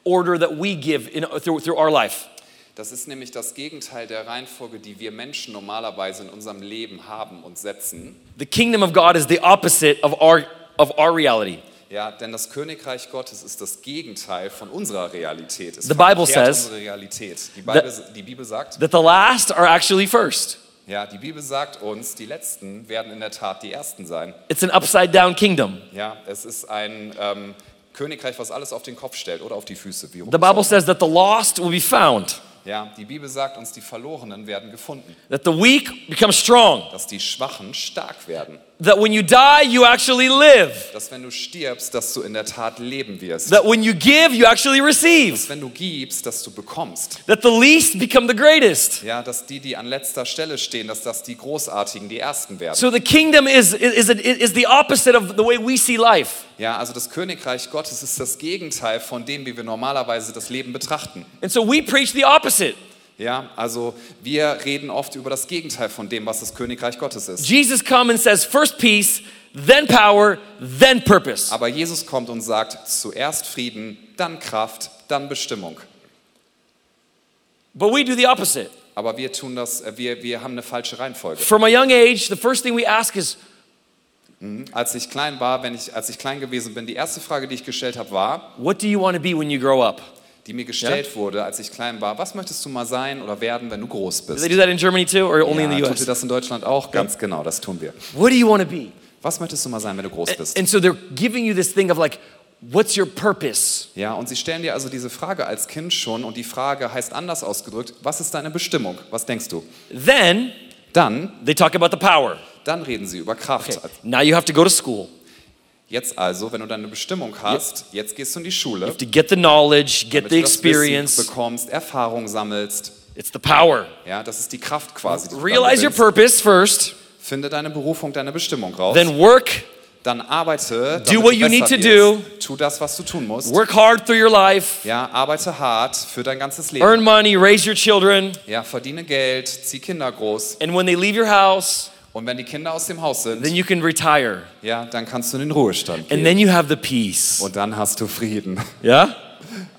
order that we give in, through, through our life. Das ist nämlich das Gegenteil der Reihenfolge, die wir Menschen normalerweise in unserem Leben haben und setzen. The kingdom of God is the opposite of our, of our reality. Ja, denn das Königreich Gottes ist das Gegenteil von unserer Realität. Es The Bible says Realität. Die Bibel, die Bibel sagt, That the last are actually first. Ja, die Bibel sagt uns, die Letzten werden in der Tat die Ersten sein. It's an upside down kingdom. Ja, es ist ein ähm, Königreich, was alles auf den Kopf stellt oder auf die Füße. Wie The Bible says that the lost will be found, ja, die Bibel sagt uns, die Verlorenen werden gefunden, that the weak become strong, dass die Schwachen stark werden, that when you die, you actually live, dass wenn du stirbst, dass du in der Tat leben wirst, that when you give, you actually receive, dass wenn du gibst, dass du bekommst. that the least become the greatest. Ja, dass die, die an letzter Stelle stehen, dass das die Großartigen, die Ersten werden. So the kingdom is, is, is the opposite of the way we see life. Ja, also das Königreich Gottes ist das Gegenteil von dem, wie wir normalerweise das Leben betrachten. And so we preach the opposite. Ja, also wir reden oft über das Gegenteil von dem, was das Königreich Gottes ist. Jesus comes and says, first peace, then power, then purpose. Aber Jesus kommt und sagt, zuerst Frieden, dann Kraft, dann Bestimmung. But we do the opposite. Aber wir tun das, äh, wir, wir haben eine falsche Reihenfolge. From a young age, the first thing we ask is, Als ich klein war, wenn ich, als ich klein gewesen bin, die erste Frage, die ich gestellt habe, war, what do you want to be when you grow up? Die mir gestellt wurde, als ich klein war. Was möchtest du mal sein oder werden, wenn du groß Do bist? they do that in Germany too, or only in Ja, the tut US? ihr das in Deutschland auch? Ganz genau, das tun wir. What do you want to be? Was möchtest du mal sein, wenn du groß bist? And so they're giving you this thing of like, what's your purpose? Ja, und sie stellen dir also diese Frage als Kind schon und die Frage heißt anders ausgedrückt, was ist deine Bestimmung? Was denkst du? Then Dann, they talk about the power. dann reden sie über Kraft. Now you have to go to school. Jetzt also, wenn du deine Bestimmung hast, jetzt gehst du in die Schule, To get the knowledge, get damit the du das Wissen experience. bekommst, Erfahrung sammelst. It's the power. Ja, das ist die Kraft quasi. Die du Realize your purpose first, Finde deine Berufung, deine Bestimmung raus. then work, Dann arbeite, Do what du you need to wirst. Tu das, was du tun musst. work hard through your life, Ja, arbeite hart für dein ganzes Leben. earn money, raise your children, Ja, verdiene Geld, zieh Kinder groß. and when they leave your house, Und wenn die Kinder aus dem Haus sind, then you can retire. ja, dann kannst du in den Ruhestand And gehen. then you have the peace. Und dann hast du Frieden. Yeah?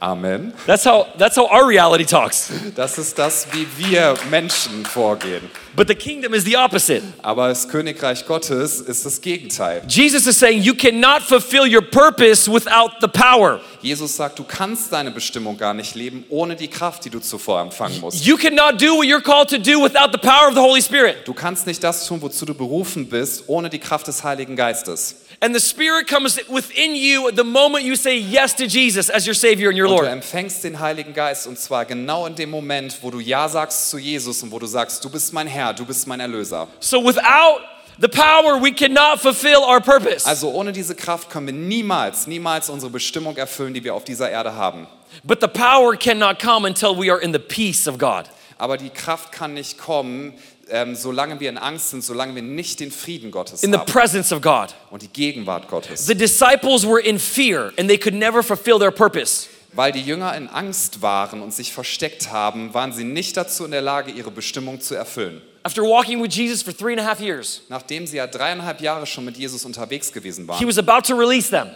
Amen. That's how that's how our reality talks. Das ist das, wie wir Menschen vorgehen. But the kingdom is the opposite. Aber das Königreich Gottes ist das Gegenteil. Jesus is saying you cannot fulfill your purpose without the power. Jesus sagt, du kannst deine Bestimmung gar nicht leben ohne die Kraft, die du zuvor empfangen musst. You cannot do what you're called to do without the power of the Holy Spirit. Du kannst nicht das tun, wozu du berufen bist, ohne die Kraft des Heiligen Geistes. And the Spirit comes within you the moment you say yes to Jesus as your Savior and your Und du Lord. empfängst den Heiligen Geist und zwar genau in dem Moment, wo du Ja sagst zu Jesus und wo du sagst, du bist mein Herr, du bist mein Erlöser. So without the power, we cannot fulfill our purpose. Also ohne diese Kraft können wir niemals, niemals unsere Bestimmung erfüllen, die wir auf dieser Erde haben. But the power cannot come until we are in the peace of God. Aber die Kraft kann nicht kommen, ähm, solange wir in Angst sind, solange wir nicht den Frieden Gottes In the haben presence of God. und die Gegenwart Gottes. The disciples were in fear and they could never fulfill their purpose. Weil die Jünger in Angst waren und sich versteckt haben, waren sie nicht dazu in der Lage, ihre Bestimmung zu erfüllen. After walking with Jesus for three and a half years, Nachdem sie ja dreieinhalb Jahre schon mit Jesus unterwegs gewesen he waren, was about to release them.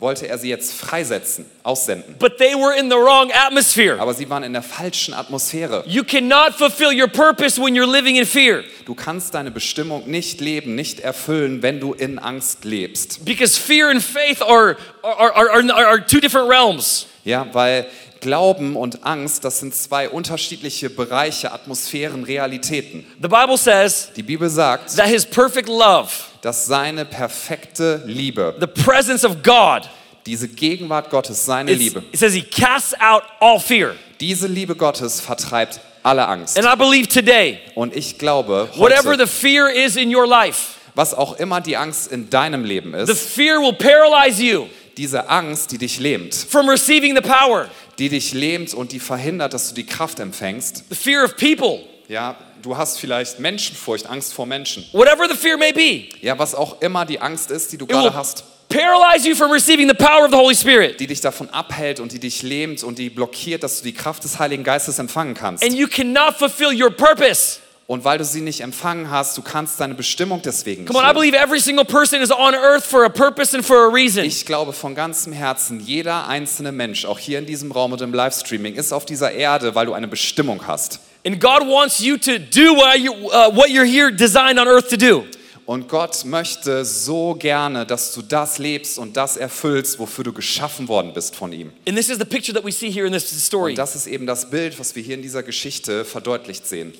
Wollte er sie jetzt freisetzen, aussenden. But they were in the wrong atmosphere. Aber sie waren in der falschen Atmosphäre. You cannot fulfill your purpose when you're living in fear Du kannst deine Bestimmung nicht leben, nicht erfüllen, wenn du in Angst lebst. because fear and faith are, are, are, are, are two different realms. Ja, weil Glauben und Angst, das sind zwei unterschiedliche Bereiche, Atmosphären, Realitäten. The Bible says Die Bibel sagt, that his perfect love, dass seine perfekte Liebe, the presence of God, diese Gegenwart Gottes, seine it's- Liebe, it says he casts out all fear. diese Liebe Gottes vertreibt alle Angst. And I believe today, Und ich glaube, whatever heute, the fear is in your life, was auch immer die Angst in deinem Leben the ist, fear will paralyze you diese Angst, die dich lähmt, from receiving the power. die dich lähmt und die verhindert, dass du die Kraft empfängst. The fear of people, Ja, du hast vielleicht Menschenfurcht, Angst vor Menschen. whatever the fear may be, Ja, was auch immer die Angst ist, die du gerade hast, paralyze you from receiving the power of the Holy Spirit. die dich davon abhält und die dich lähmt und die blockiert, dass du die Kraft des Heiligen Geistes empfangen kannst. And you cannot fulfill your purpose. Und weil du sie nicht empfangen hast, du kannst deine Bestimmung deswegen nicht Come on, I leben. believe every single person is on earth for a purpose and for a reason. Ich glaube von ganzem Herzen, jeder einzelne Mensch, auch hier in diesem Raum und im Livestreaming, ist auf dieser Erde, weil du eine Bestimmung hast. And God wants you to do what, you, uh, what you're here designed on earth to do. Und Gott möchte so gerne, dass du das lebst und das erfüllst, wofür du geschaffen worden bist von ihm. And this is the picture that we see here in this story. Und das ist eben das Bild, was wir hier in dieser Geschichte verdeutlicht sehen.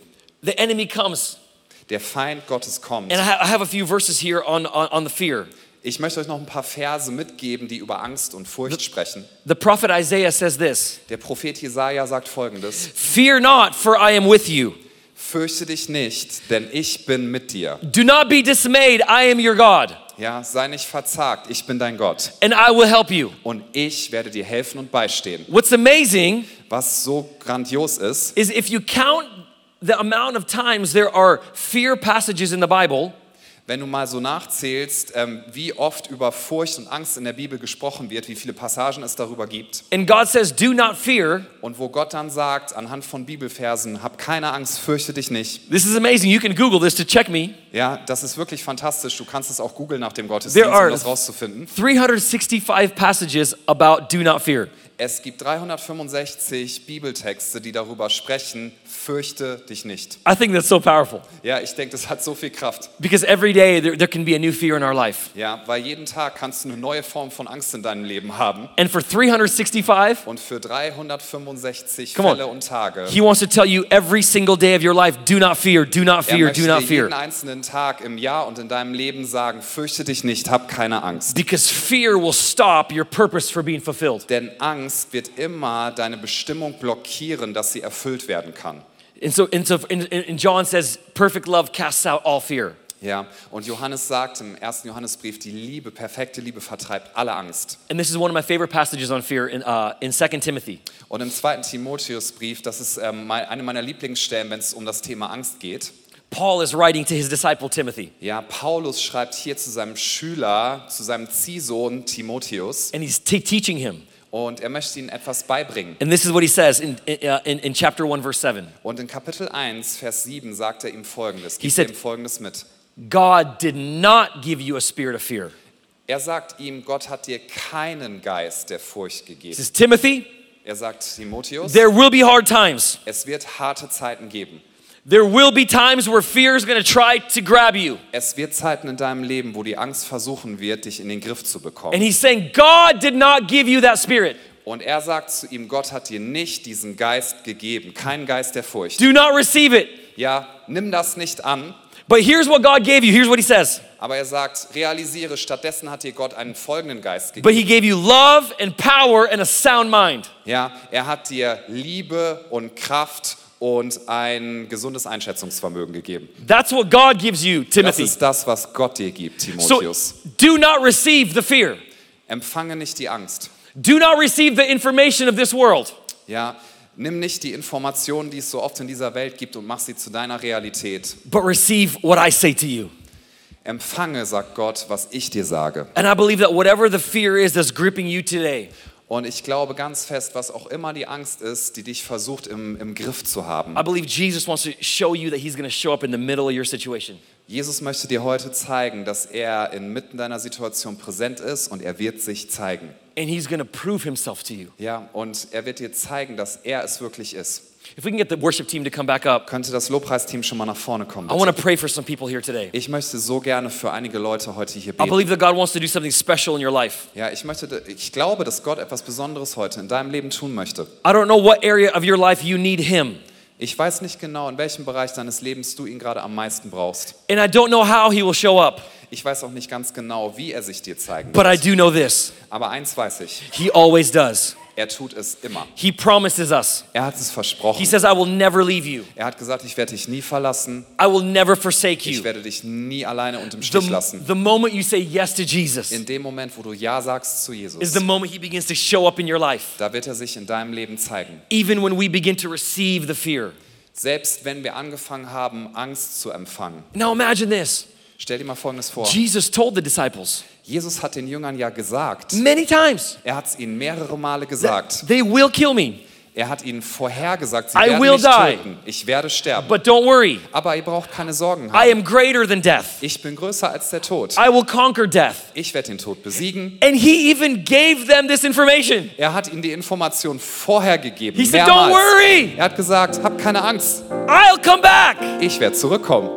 The enemy comes. Der Feind Gottes kommt. And I ha- I have a few verses here on, on, on the fear. Ich möchte euch noch ein paar Verse mitgeben, die über Angst und Furcht sprechen. The prophet Isaiah says this Der Prophet Jesaja sagt folgendes: Fear not, for I am with you. Fürchte dich nicht, denn ich bin mit dir. Do not be dismayed, I am your God, Ja, sei nicht verzagt, ich bin dein Gott. and I will help you. Und ich werde dir helfen und beistehen. What's amazing Was so grandios ist, is if you count the amount of times there are fear passages in the Bible, wenn du mal so nachzählst, ähm, wie oft über Furcht und Angst in der Bibel gesprochen wird, wie viele Passagen es darüber gibt. and God says, Do not fear, Und wo Gott dann sagt, anhand von Bibelversen, hab keine Angst, fürchte dich nicht. this is amazing. You can Google this to check me. Ja, das ist wirklich fantastisch. Du kannst es auch googeln nach dem Gottesdienst, um das rauszufinden. 365 passages about do not fear. Es gibt 365 Bibeltexte, die darüber sprechen, fürchte dich nicht. I think that's so powerful Ja, ich denke, das hat so viel Kraft. because every day there, there can be a new fear in our life. Ja, weil jeden Tag kannst du eine neue Form von Angst in deinem Leben haben. And for 365, Und für 365 Come on. Fälle und Tage He wants to tell you every single day of your life do not fear, do not er fear, do dir not fear. jeden einzelnen Tag im Jahr und in deinem Leben sagen, fürchte dich nicht, hab keine Angst. Because fear will stop your purpose for being fulfilled. Denn Angst wird immer deine Bestimmung blockieren, dass sie erfüllt werden kann. And so, and so and, and John says, perfect love casts out all fear. Ja, und Johannes sagt im ersten Johannesbrief, die Liebe, perfekte Liebe vertreibt alle Angst. And this is one of my favorite passages on fear in, uh, in 2 Timothy. Und im zweiten Timotheusbrief, das ist ähm, eine meiner Lieblingsstellen, wenn es um das Thema Angst geht. Paul is writing to his disciple Timothy, Ja, Paulus schreibt hier zu seinem Schüler, zu seinem Ziehsohn Timotheus and he's te- teaching him. Und er möchte ihm etwas beibringen. And this is what he says in, in, uh, in, in chapter 1, verse 7. Und in Kapitel 1, Vers 7 sagt er ihm folgendes, gibt said- ihm folgendes mit. God did not give you a spirit of fear. Er sagt ihm, Gott hat dir keinen Geist der Furcht gegeben. says, Timothy, Er sagt Timotheus, there will be hard times. es wird harte Zeiten geben. There will be times where fear is going to try to grab you. Es wird Zeiten in deinem Leben, wo die Angst versuchen wird, dich in den Griff zu And bekommen. he's saying, God did not give you that spirit. Und er sagt zu ihm, Gott hat dir nicht diesen Geist gegeben, keinen Geist der Furcht. Do not receive it. Ja, nimm das nicht an, But here's what God gave you. Here's what he says. aber er sagt, realisiere, stattdessen hat dir Gott einen folgenden Geist But gegeben. he gave you love and power and a sound mind. Ja, er hat dir Liebe und Kraft und ein gesundes Einschätzungsvermögen gegeben. That's what God gives you, Das Timothy. ist das, was Gott dir gibt, So Timotheus. do not receive the fear. Empfange nicht die Angst. Do not receive the information of this world. Ja, nimm nicht die Informationen, die es so oft in dieser Welt gibt und mach sie zu deiner Realität. but receive what I say to you. Empfange, sagt Gott, was ich dir sage. And I believe that whatever the fear is that's gripping you today, Und ich glaube ganz fest, was auch immer die Angst ist, die dich versucht im, im Griff zu haben. I believe Jesus wants to show you that He's going to show up in the middle of your situation. Jesus möchte dir heute zeigen, dass er inmitten deiner Situation präsent ist und er wird sich zeigen. And He's going to prove Himself to you. Ja, und er wird dir zeigen, dass er es wirklich ist. If we can get the worship team to come back up, Könnte das Lobpreisteam schon mal nach vorne kommen? I want to pray for some people here today. Ich möchte so gerne für einige Leute heute hier I beten. believe that God wants to do something special in your life. Ja, ich möchte, ich glaube, dass Gott etwas Besonderes heute in deinem Leben tun möchte. I don't know what area of your life you need Him, Ich weiß nicht genau, in welchem Bereich deines Lebens du ihn gerade am meisten brauchst. and I don't know how He will show up, Ich weiß auch nicht ganz genau, wie er sich dir zeigen but I wird. do know this Aber eins weiß ich, He always does. Er tut es immer. He promises us. Er hat es He versprochen. says, I will never leave you, Er hat gesagt, ich werde dich nie verlassen, I will never forsake ich you. werde dich nie alleine und im Stich The, lassen. the moment you say yes to Jesus In dem Moment, wo du Ja sagst zu is Jesus, the moment He begins to show up in your life, da wird er sich in deinem Leben zeigen. even when we begin to receive the fear. Selbst wenn wir angefangen haben, Angst zu empfangen. Now imagine this Stell dir mal Folgendes vor. Jesus told the disciples Jesus hat den Jüngern ja gesagt, many times er hat es ihnen mehrere Male gesagt. they will kill me, Er hat ihnen vorhergesagt, sie I werden will mich die. töten. Ich werde sterben. but don't worry, Aber ihr braucht keine Sorgen I haben. am greater than death. Ich bin größer als der Tod. I will conquer death. Ich werde den Tod besiegen. And he even gave them this information. Er hat ihnen die Information vorher gegeben. He said. Don't worry, Er hat gesagt, hab keine Angst. I'll come back. Ich werde zurückkommen.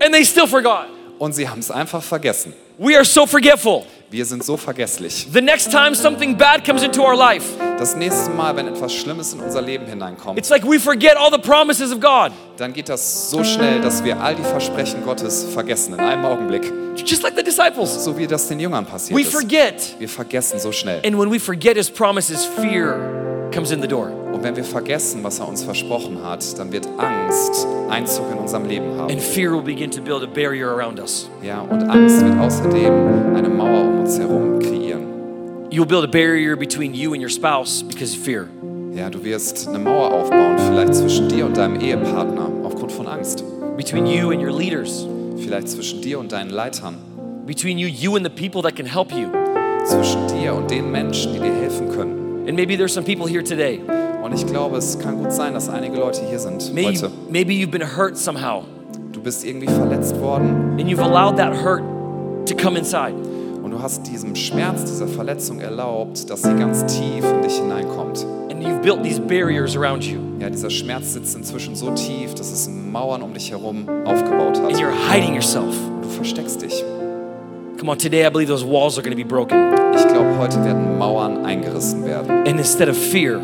And they still forgot. Und sie haben es einfach vergessen. We are so forgetful. Wir sind so vergesslich. The next time something bad comes into our life, Das nächste Mal, wenn etwas Schlimmes in unser Leben hineinkommt, it's like we forget all the promises of God. dann geht das so schnell, dass wir all die Versprechen Gottes vergessen in einem Augenblick. Just like the disciples. So wie das den Jüngern passiert We ist. forget. Wir vergessen so schnell. And when we forget his promises, fear comes in the door. Und wenn wir vergessen, was er uns versprochen hat, dann wird Angst Einzug in unserem Leben haben. And fear will begin to build a barrier around us. Ja, und Angst wird außerdem eine Mauer um uns herum kreieren. You'll build a barrier between you and your spouse because of fear. Ja, du wirst eine Mauer aufbauen, vielleicht zwischen dir und deinem Ehepartner aufgrund von Angst. Between you and your leaders. Vielleicht zwischen dir und deinen Leitern. Between you, you and the people that can help you. Zwischen dir und den Menschen, die dir helfen können. And maybe there's some people here today. Und ich glaube, es kann gut sein, dass einige Leute hier sind Maybe, heute. maybe you've been hurt somehow Du bist irgendwie verletzt worden and you've allowed that hurt to come inside. und du hast diesem Schmerz, dieser Verletzung erlaubt, dass sie ganz tief in dich hineinkommt. And you've built these barriers around you. Ja, dieser Schmerz sitzt inzwischen so tief, dass es Mauern um dich herum aufgebaut And hat. you're hiding yourself. Du versteckst dich. Come on, today I believe those walls are going to be broken. Ich glaube, heute werden Mauern eingerissen werden. And instead of fear,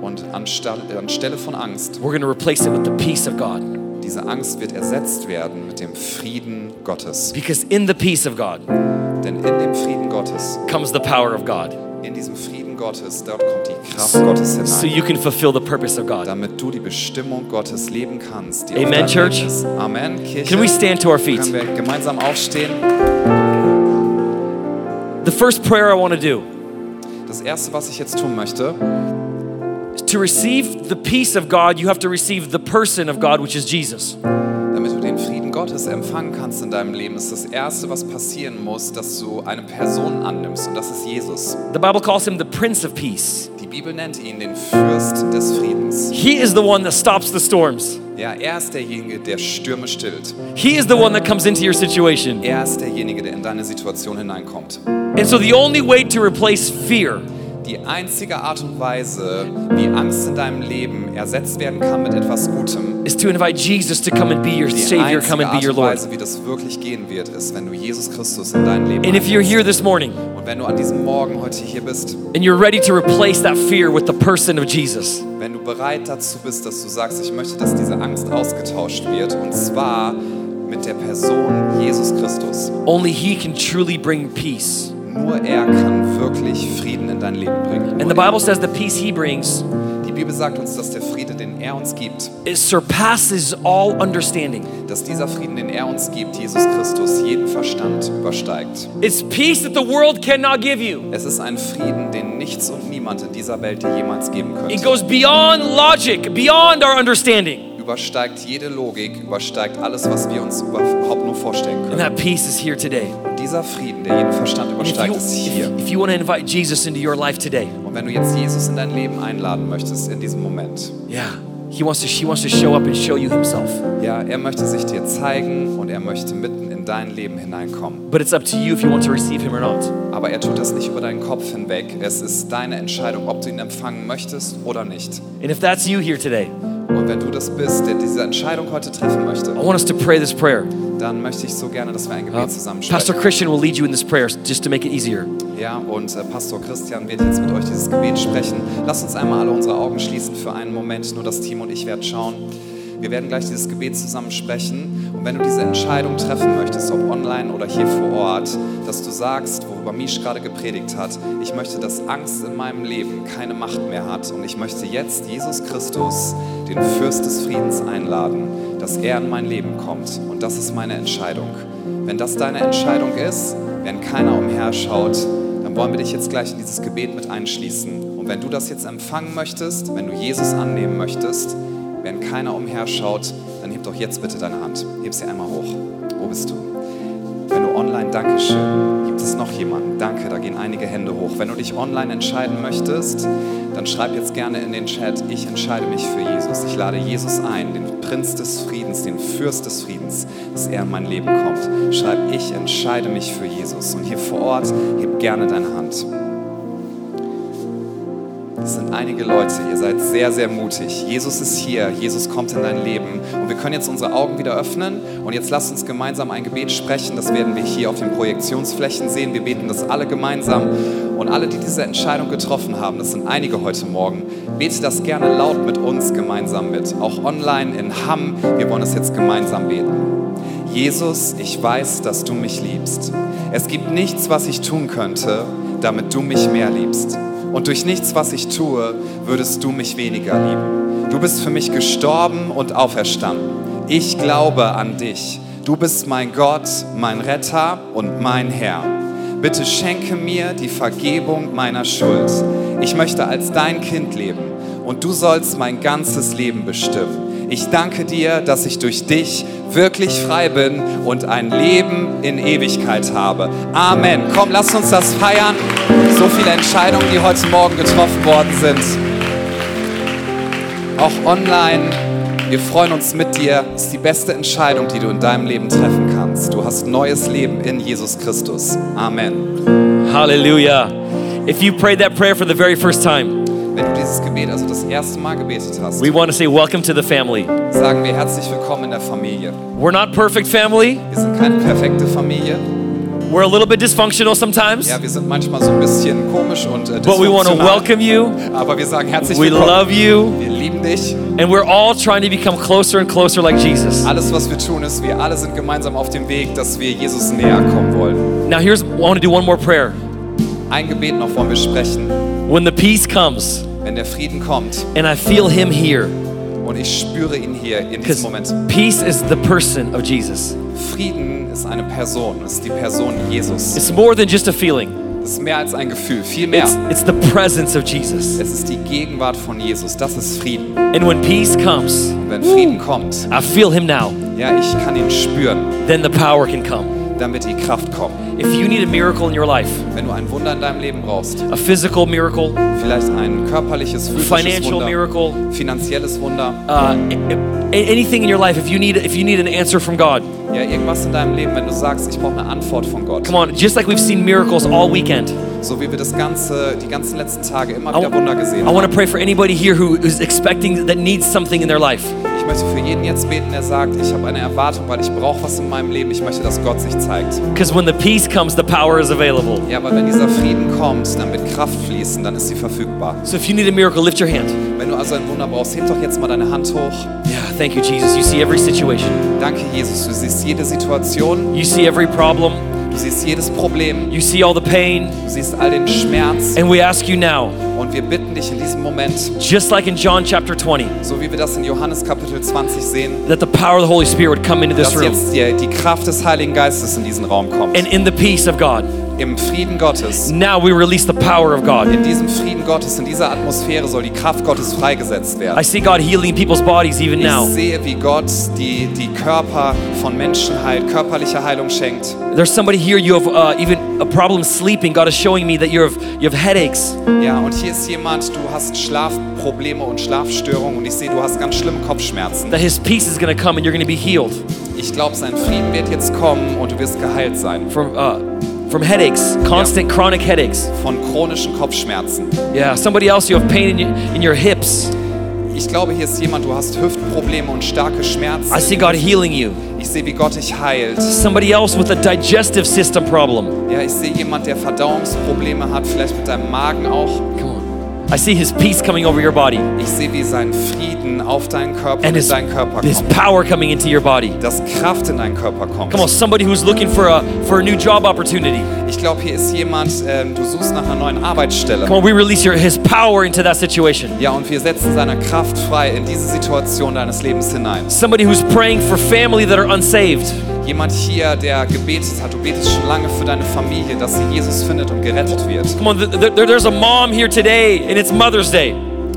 Und anstelle, anstelle von Angst, we're going to replace it with the peace of God. diese Angst wird ersetzt werden mit dem Frieden Gottes. Because in the peace of God Denn in dem Frieden Gottes, comes the power of God. in diesem Frieden Gottes, dort kommt die Kraft Gottes hinein. So you can fulfill the purpose of God. damit du die Bestimmung Gottes leben kannst. Amen, Church. Amen, Kirche. Can we stand to our feet? Können wir gemeinsam aufstehen? The first prayer I want to do Das Erste, was ich jetzt tun möchte, is to receive the peace of God, you have to receive the person of God, which is Jesus. damit du den Frieden Gottes empfangen kannst in deinem Leben, ist das Erste, was passieren muss, dass du eine Person annimmst und das ist Jesus. The Bible calls him the Prince of Peace. Bibel nennt ihn den Fürst des Friedens. He is the one that stops the storms. Ja, er ist derjenige, der Stürme stillt. He is the one that comes into your situation. Er ist derjenige, der in deine Situation hineinkommt. And so the only way to replace fear Die einzige Art und Weise, wie Angst in deinem Leben ersetzt werden kann mit etwas Gutem, is to invite Jesus to come and be your die Savior, come einzige and be your und Lord. Weise, wie das wirklich gehen wird, ist, wenn du Jesus Christus in dein Leben And if you're einlädst. here this morning Und wenn du an diesem Morgen heute hier bist, and you're ready to replace that fear with the person of Jesus, wenn du bereit dazu bist, dass du sagst, ich möchte, dass diese Angst ausgetauscht wird, und zwar mit der Person Jesus Christus. only He can truly bring peace. Nur er kann wirklich Frieden in dein Leben bringen. And the Bible says the peace He brings, Die Bibel sagt uns, dass der Friede, den er uns gibt, it surpasses all understanding. dass dieser Frieden, den er uns gibt, Jesus Christus, jeden Verstand übersteigt. It's peace that the world cannot give you. Es ist ein Frieden, den nichts und niemand in dieser Welt dir jemals geben It könnte. goes beyond logic, beyond our understanding. Übersteigt jede Logik, übersteigt alles, was wir uns überhaupt nur vorstellen And können. that peace is here today. Dieser Frieden, der jeden Verstand übersteigt, ist hier. if, if you want to invite Jesus into your life today, Und wenn du jetzt Jesus in dein Leben einladen möchtest in diesem Moment, yeah, He wants to, He wants to show up and show you Himself. ja, er möchte sich dir zeigen und er möchte mitten in dein Leben hineinkommen. But it's up to you if you want to receive Him or not. Aber er tut das nicht über deinen Kopf hinweg. Es ist deine Entscheidung, ob du ihn empfangen möchtest oder nicht. And if that's you here today, Und wenn du das bist, der diese Entscheidung heute treffen möchte, I want us to pray this prayer. dann möchte ich so gerne, dass wir ein Uh, Gebet zusammen Pastor sprechen. Christian will lead you in this prayer just to make it easier. Ja, und äh, Pastor Christian wird jetzt mit euch dieses Gebet sprechen. Lasst uns einmal alle unsere Augen schließen für einen Moment. Nur das Team und ich werden schauen. Wir werden gleich dieses Gebet zusammen sprechen. Und wenn du diese Entscheidung treffen möchtest, ob online oder hier vor Ort, dass du sagst, worüber Misch gerade gepredigt hat, ich möchte, dass Angst in meinem Leben keine Macht mehr hat. Und ich möchte jetzt Jesus Christus, den Fürst des Friedens, einladen, dass er in mein Leben kommt. Und das ist meine Entscheidung. Wenn das deine Entscheidung ist, wenn keiner umherschaut, dann wollen wir dich jetzt gleich in dieses Gebet mit einschließen. Und wenn du das jetzt empfangen möchtest, wenn du Jesus annehmen möchtest, wenn keiner umherschaut, dann heb doch jetzt bitte deine Hand. Heb sie einmal hoch. Wo bist du? Wenn du online, Dankeschön. Gibt es noch jemanden? Danke, da gehen einige Hände hoch. Wenn du dich online entscheiden möchtest, dann schreib jetzt gerne in den Chat, ich entscheide mich für Jesus. Ich lade Jesus ein, den Prinz des Friedens, den Fürst des Friedens, dass er in mein Leben kommt. Schreib, ich entscheide mich für Jesus. Und hier vor Ort, heb gerne deine Hand. Es sind einige Leute, ihr seid sehr, sehr mutig. Jesus ist hier, Jesus kommt in dein Leben. Und wir können jetzt unsere Augen wieder öffnen und jetzt lasst uns gemeinsam ein Gebet sprechen. Das werden wir hier auf den Projektionsflächen sehen. Wir beten das alle gemeinsam. Und alle, die diese Entscheidung getroffen haben, das sind einige heute Morgen, bete das gerne laut mit uns gemeinsam mit. Auch online in Hamm, wir wollen es jetzt gemeinsam beten. Jesus, ich weiß, dass du mich liebst. Es gibt nichts, was ich tun könnte, damit du mich mehr liebst. Und durch nichts, was ich tue, würdest du mich weniger lieben. Du bist für mich gestorben und auferstanden. Ich glaube an dich. Du bist mein Gott, mein Retter und mein Herr. Bitte schenke mir die Vergebung meiner Schuld. Ich möchte als dein Kind leben und du sollst mein ganzes Leben bestimmen. Ich danke dir, dass ich durch dich wirklich frei bin und ein Leben in Ewigkeit habe. Amen. Komm, lass uns das feiern. So viele Entscheidungen, die heute Morgen getroffen worden sind. Auch online. Wir freuen uns mit dir. Es ist die beste Entscheidung, die du in deinem Leben treffen kannst. Du hast neues Leben in Jesus Christus. Amen. Hallelujah. If you prayed that prayer for the very first time, Wenn du dieses Gebet also das erste Mal gebetet hast, we want to say welcome to the family. sagen wir herzlich willkommen in der Familie. We're not perfect family. Wir sind keine perfekte Familie. We're a little bit dysfunctional sometimes, Ja, wir sind manchmal so ein bisschen komisch und äh, but we want to welcome you. Aber wir sagen herzlich We willkommen. love you, Wir lieben dich. and we're all trying to become closer and closer like Jesus. Alles, was wir tun, ist, wir alle sind gemeinsam auf dem Weg, dass wir Jesus näher kommen wollen. Now, here's I want to do one more prayer. Ein Gebet noch wollen wir sprechen. When the peace comes Wenn der Frieden kommt and I feel Him here, und ich spüre ihn hier in diesem Moment. peace is the person of Jesus. Frieden ist eine Person, ist die Person Jesus. It's more than just a feeling. Es ist mehr als ein Gefühl, viel mehr. It's it's the presence of Jesus. Es ist die Gegenwart von Jesus. Das ist Frieden. And when peace comes, Und wenn Frieden kommt, I feel Him now. ja, ich kann ihn spüren, Then the power can come. Wird die Kraft kommen. If you need a miracle in your life, Wenn du ein Wunder in deinem Leben brauchst, a physical miracle, vielleicht ein körperliches, physisches financial Wunder, miracle, finanzielles Wunder, uh, anything in your life, if you need if you need an answer from God, ja, irgendwas in deinem Leben, wenn du sagst, ich brauche eine Antwort von Gott. come on. Just like we've seen miracles all weekend, So wie wir das ganze, die ganzen letzten Tage immer I, wieder Wunder gesehen I want to pray for anybody here who is expecting that needs something in their life. Ich möchte für jeden jetzt beten, der sagt, ich habe eine Erwartung, weil ich brauche was in meinem Leben. Ich möchte, dass Gott sich zeigt. Because when the peace comes, the power is available. Ja, aber wenn dieser Frieden kommt, dann wird Kraft fließen, dann ist sie verfügbar. So if you need a miracle, lift your hand. Wenn du also ein Wunder brauchst, heb doch jetzt mal deine Hand hoch. Yeah, thank you, Jesus. You see every situation. Danke, Jesus. Du siehst jede Situation, You see every problem. Du siehst jedes Problem, You see all the pain. du siehst all den Schmerz. And we ask you now, Und wir bitten dich in diesem Moment, just like in John chapter 20, so wie wir das in Johannes Kapitel 20 sehen, that the power of the Holy Spirit would come into this dass room. jetzt die, die Kraft des Heiligen Geistes in diesen Raum kommt. And in the peace of God, Im Frieden Gottes, now we release the power of God. in diesem Frieden Gottes, in dieser Atmosphäre soll die Kraft Gottes freigesetzt I werden. see God healing people's bodies even Ich now. sehe, wie Gott die, die Körper von Menschen heilt, körperliche Heilung schenkt. There's somebody here, you have uh, even a problem sleeping. God is showing me that you have, you have headaches. Ja, und hier ist jemand, du hast Schlafprobleme und Schlafstörungen und ich sehe, du hast ganz schlimme Kopfschmerzen. That His peace is going to come and you're going to be healed Ich glaube, sein Frieden wird jetzt kommen und du wirst geheilt sein from, uh, from headaches, constant chronic headaches. von chronischen Kopfschmerzen. Yeah, somebody else, you have pain in your, in your hips. Ich glaube, hier ist jemand, du hast Hüftprobleme und starke Schmerzen. I see God healing you. Ich sehe, wie Gott dich heilt. Somebody else with a digestive system problem. Ja, ich sehe jemand, der Verdauungsprobleme hat, vielleicht mit deinem Magen auch. I see His peace coming over your body Ich sehe, wie sein Frieden auf deinen Körper und and His, deinen Körper his kommt. power coming into your body. Dass Kraft in deinen Körper kommt. Come on, somebody who's looking for a, for a new job opportunity. Ich glaube, hier ist jemand, ähm, du suchst nach einer neuen Arbeitsstelle. Come on, we release your, His power into that situation. Ja, und wir setzen seine Kraft frei in diese Situation deines Lebens hinein. Somebody who's praying for family that are unsaved. Jemand hier, der gebetet hat, du betest schon lange für deine Familie, dass sie Jesus findet und gerettet wird. Come on, th- th- there- there's a mom here today, and it's Mother's Day.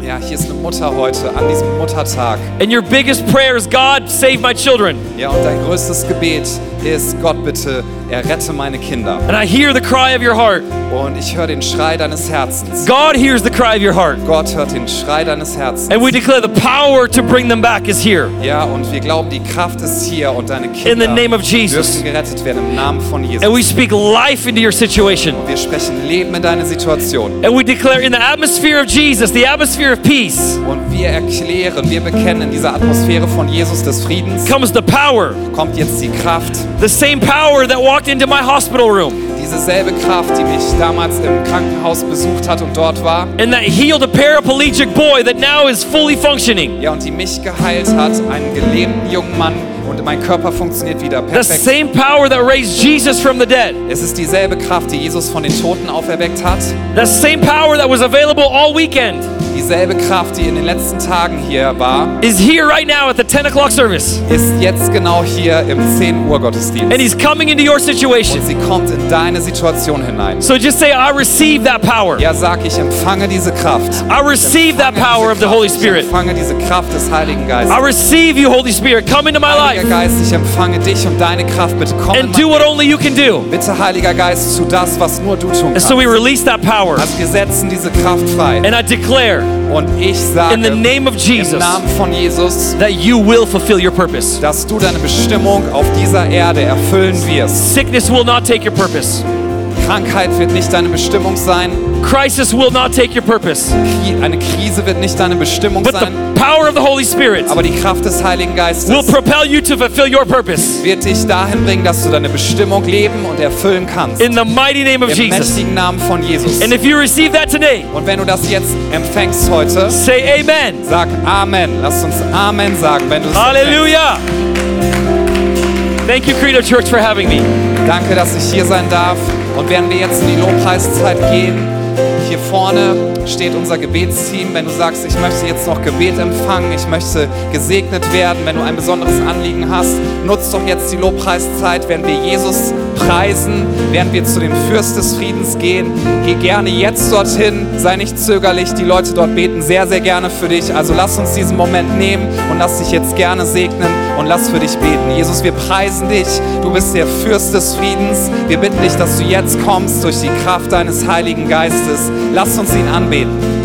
Ja, hier ist eine Mutter heute an diesem Muttertag. And your biggest prayer is, God, save my children. Ja, und dein größtes Gebet ist, Gott bitte, errette meine Kinder. And I hear the cry of your heart. Und ich höre den Schrei deines Herzens. God hears the cry of your heart. Gott hört den Schrei deines Herzens. And we declare the power to bring them back is here. Ja, und wir glauben, die Kraft ist hier und deine Kinder In the name of Jesus. dürfen gerettet werden im Namen von Jesus. And we speak life into your situation. wir sprechen Leben in deine Situation. And we declare in the atmosphere of Jesus, the atmosphere of peace, Und wir erklären, wir bekennen in dieser Atmosphäre von Jesus des Friedens, comes the power. kommt jetzt die Kraft. The same power that walked into my hospital room Diese selbe Kraft, die mich damals im Krankenhaus besucht hat und dort war. and that healed a paraplegic boy that now is fully functioning. Ja, und die mich geheilt hat, einen gelähmten jungen Mann. Und mein Körper funktioniert wieder The same power that raised Jesus from the dead. Es ist dieselbe Kraft, die Jesus von den Toten auferweckt hat. The same power that was available all weekend Dieselbe Kraft, die in den letzten Tagen hier war, is here right now at the 10 o'clock service. ist jetzt genau hier im 10 Uhr Gottesdienst. And he's coming into your situation. Und sie kommt in deine Situation hinein. So just say, I receive that power. Ja, sag ich, empfange diese Kraft. I receive that power of the Holy Spirit. Ich empfange diese Kraft des Heiligen Geistes. I receive you, Holy Spirit. Come into my life. Heiliger Geist, ich empfange dich und deine Kraft. Bitte komm and do what only you can do. Bitte, Heiliger Geist, tu das, was nur du tun And kannst. so we release that power. Also wir setzen diese Kraft frei. And I declare Und ich sage in the name of im Jesus Namen von Jesus, that you will fulfill your purpose. dass du deine Bestimmung auf dieser Erde erfüllen wirst. Sickness will not take your purpose. Krankheit wird nicht deine Bestimmung sein. Crisis will not take your purpose. Eine Krise wird nicht deine Bestimmung But the sein. power of the Holy Spirit Aber die Kraft des Heiligen Geistes will propel you to fulfill your purpose. wird dich dahin bringen, dass du deine Bestimmung leben und erfüllen kannst. In the mighty name of Im Jesus. mächtigen Namen von Jesus. And if you receive that today, Und wenn du das jetzt empfängst heute, say amen. sag Amen. Lass uns Amen sagen, wenn du es Hallelujah. Thank you, Credo Church, for having me. Danke, dass ich hier sein darf. Und während wir jetzt in die Lobpreiszeit gehen, hier vorne steht unser Gebetsteam. Wenn du sagst, ich möchte jetzt noch Gebet empfangen, ich möchte gesegnet werden, wenn du ein besonderes Anliegen hast, nutzt doch jetzt die Lobpreiszeit, während wir Jesus preisen, während wir zu dem Fürst des Friedens gehen. Geh gerne jetzt dorthin, sei nicht zögerlich. Die Leute dort beten sehr, sehr gerne für dich. Also lass uns diesen Moment nehmen und lass dich jetzt gerne segnen und lass für dich beten. Jesus, wir preisen dich. Du bist der Fürst des Friedens. Wir bitten dich, dass du jetzt kommst durch die Kraft deines Heiligen Geistes. Lass uns ihn anbeten.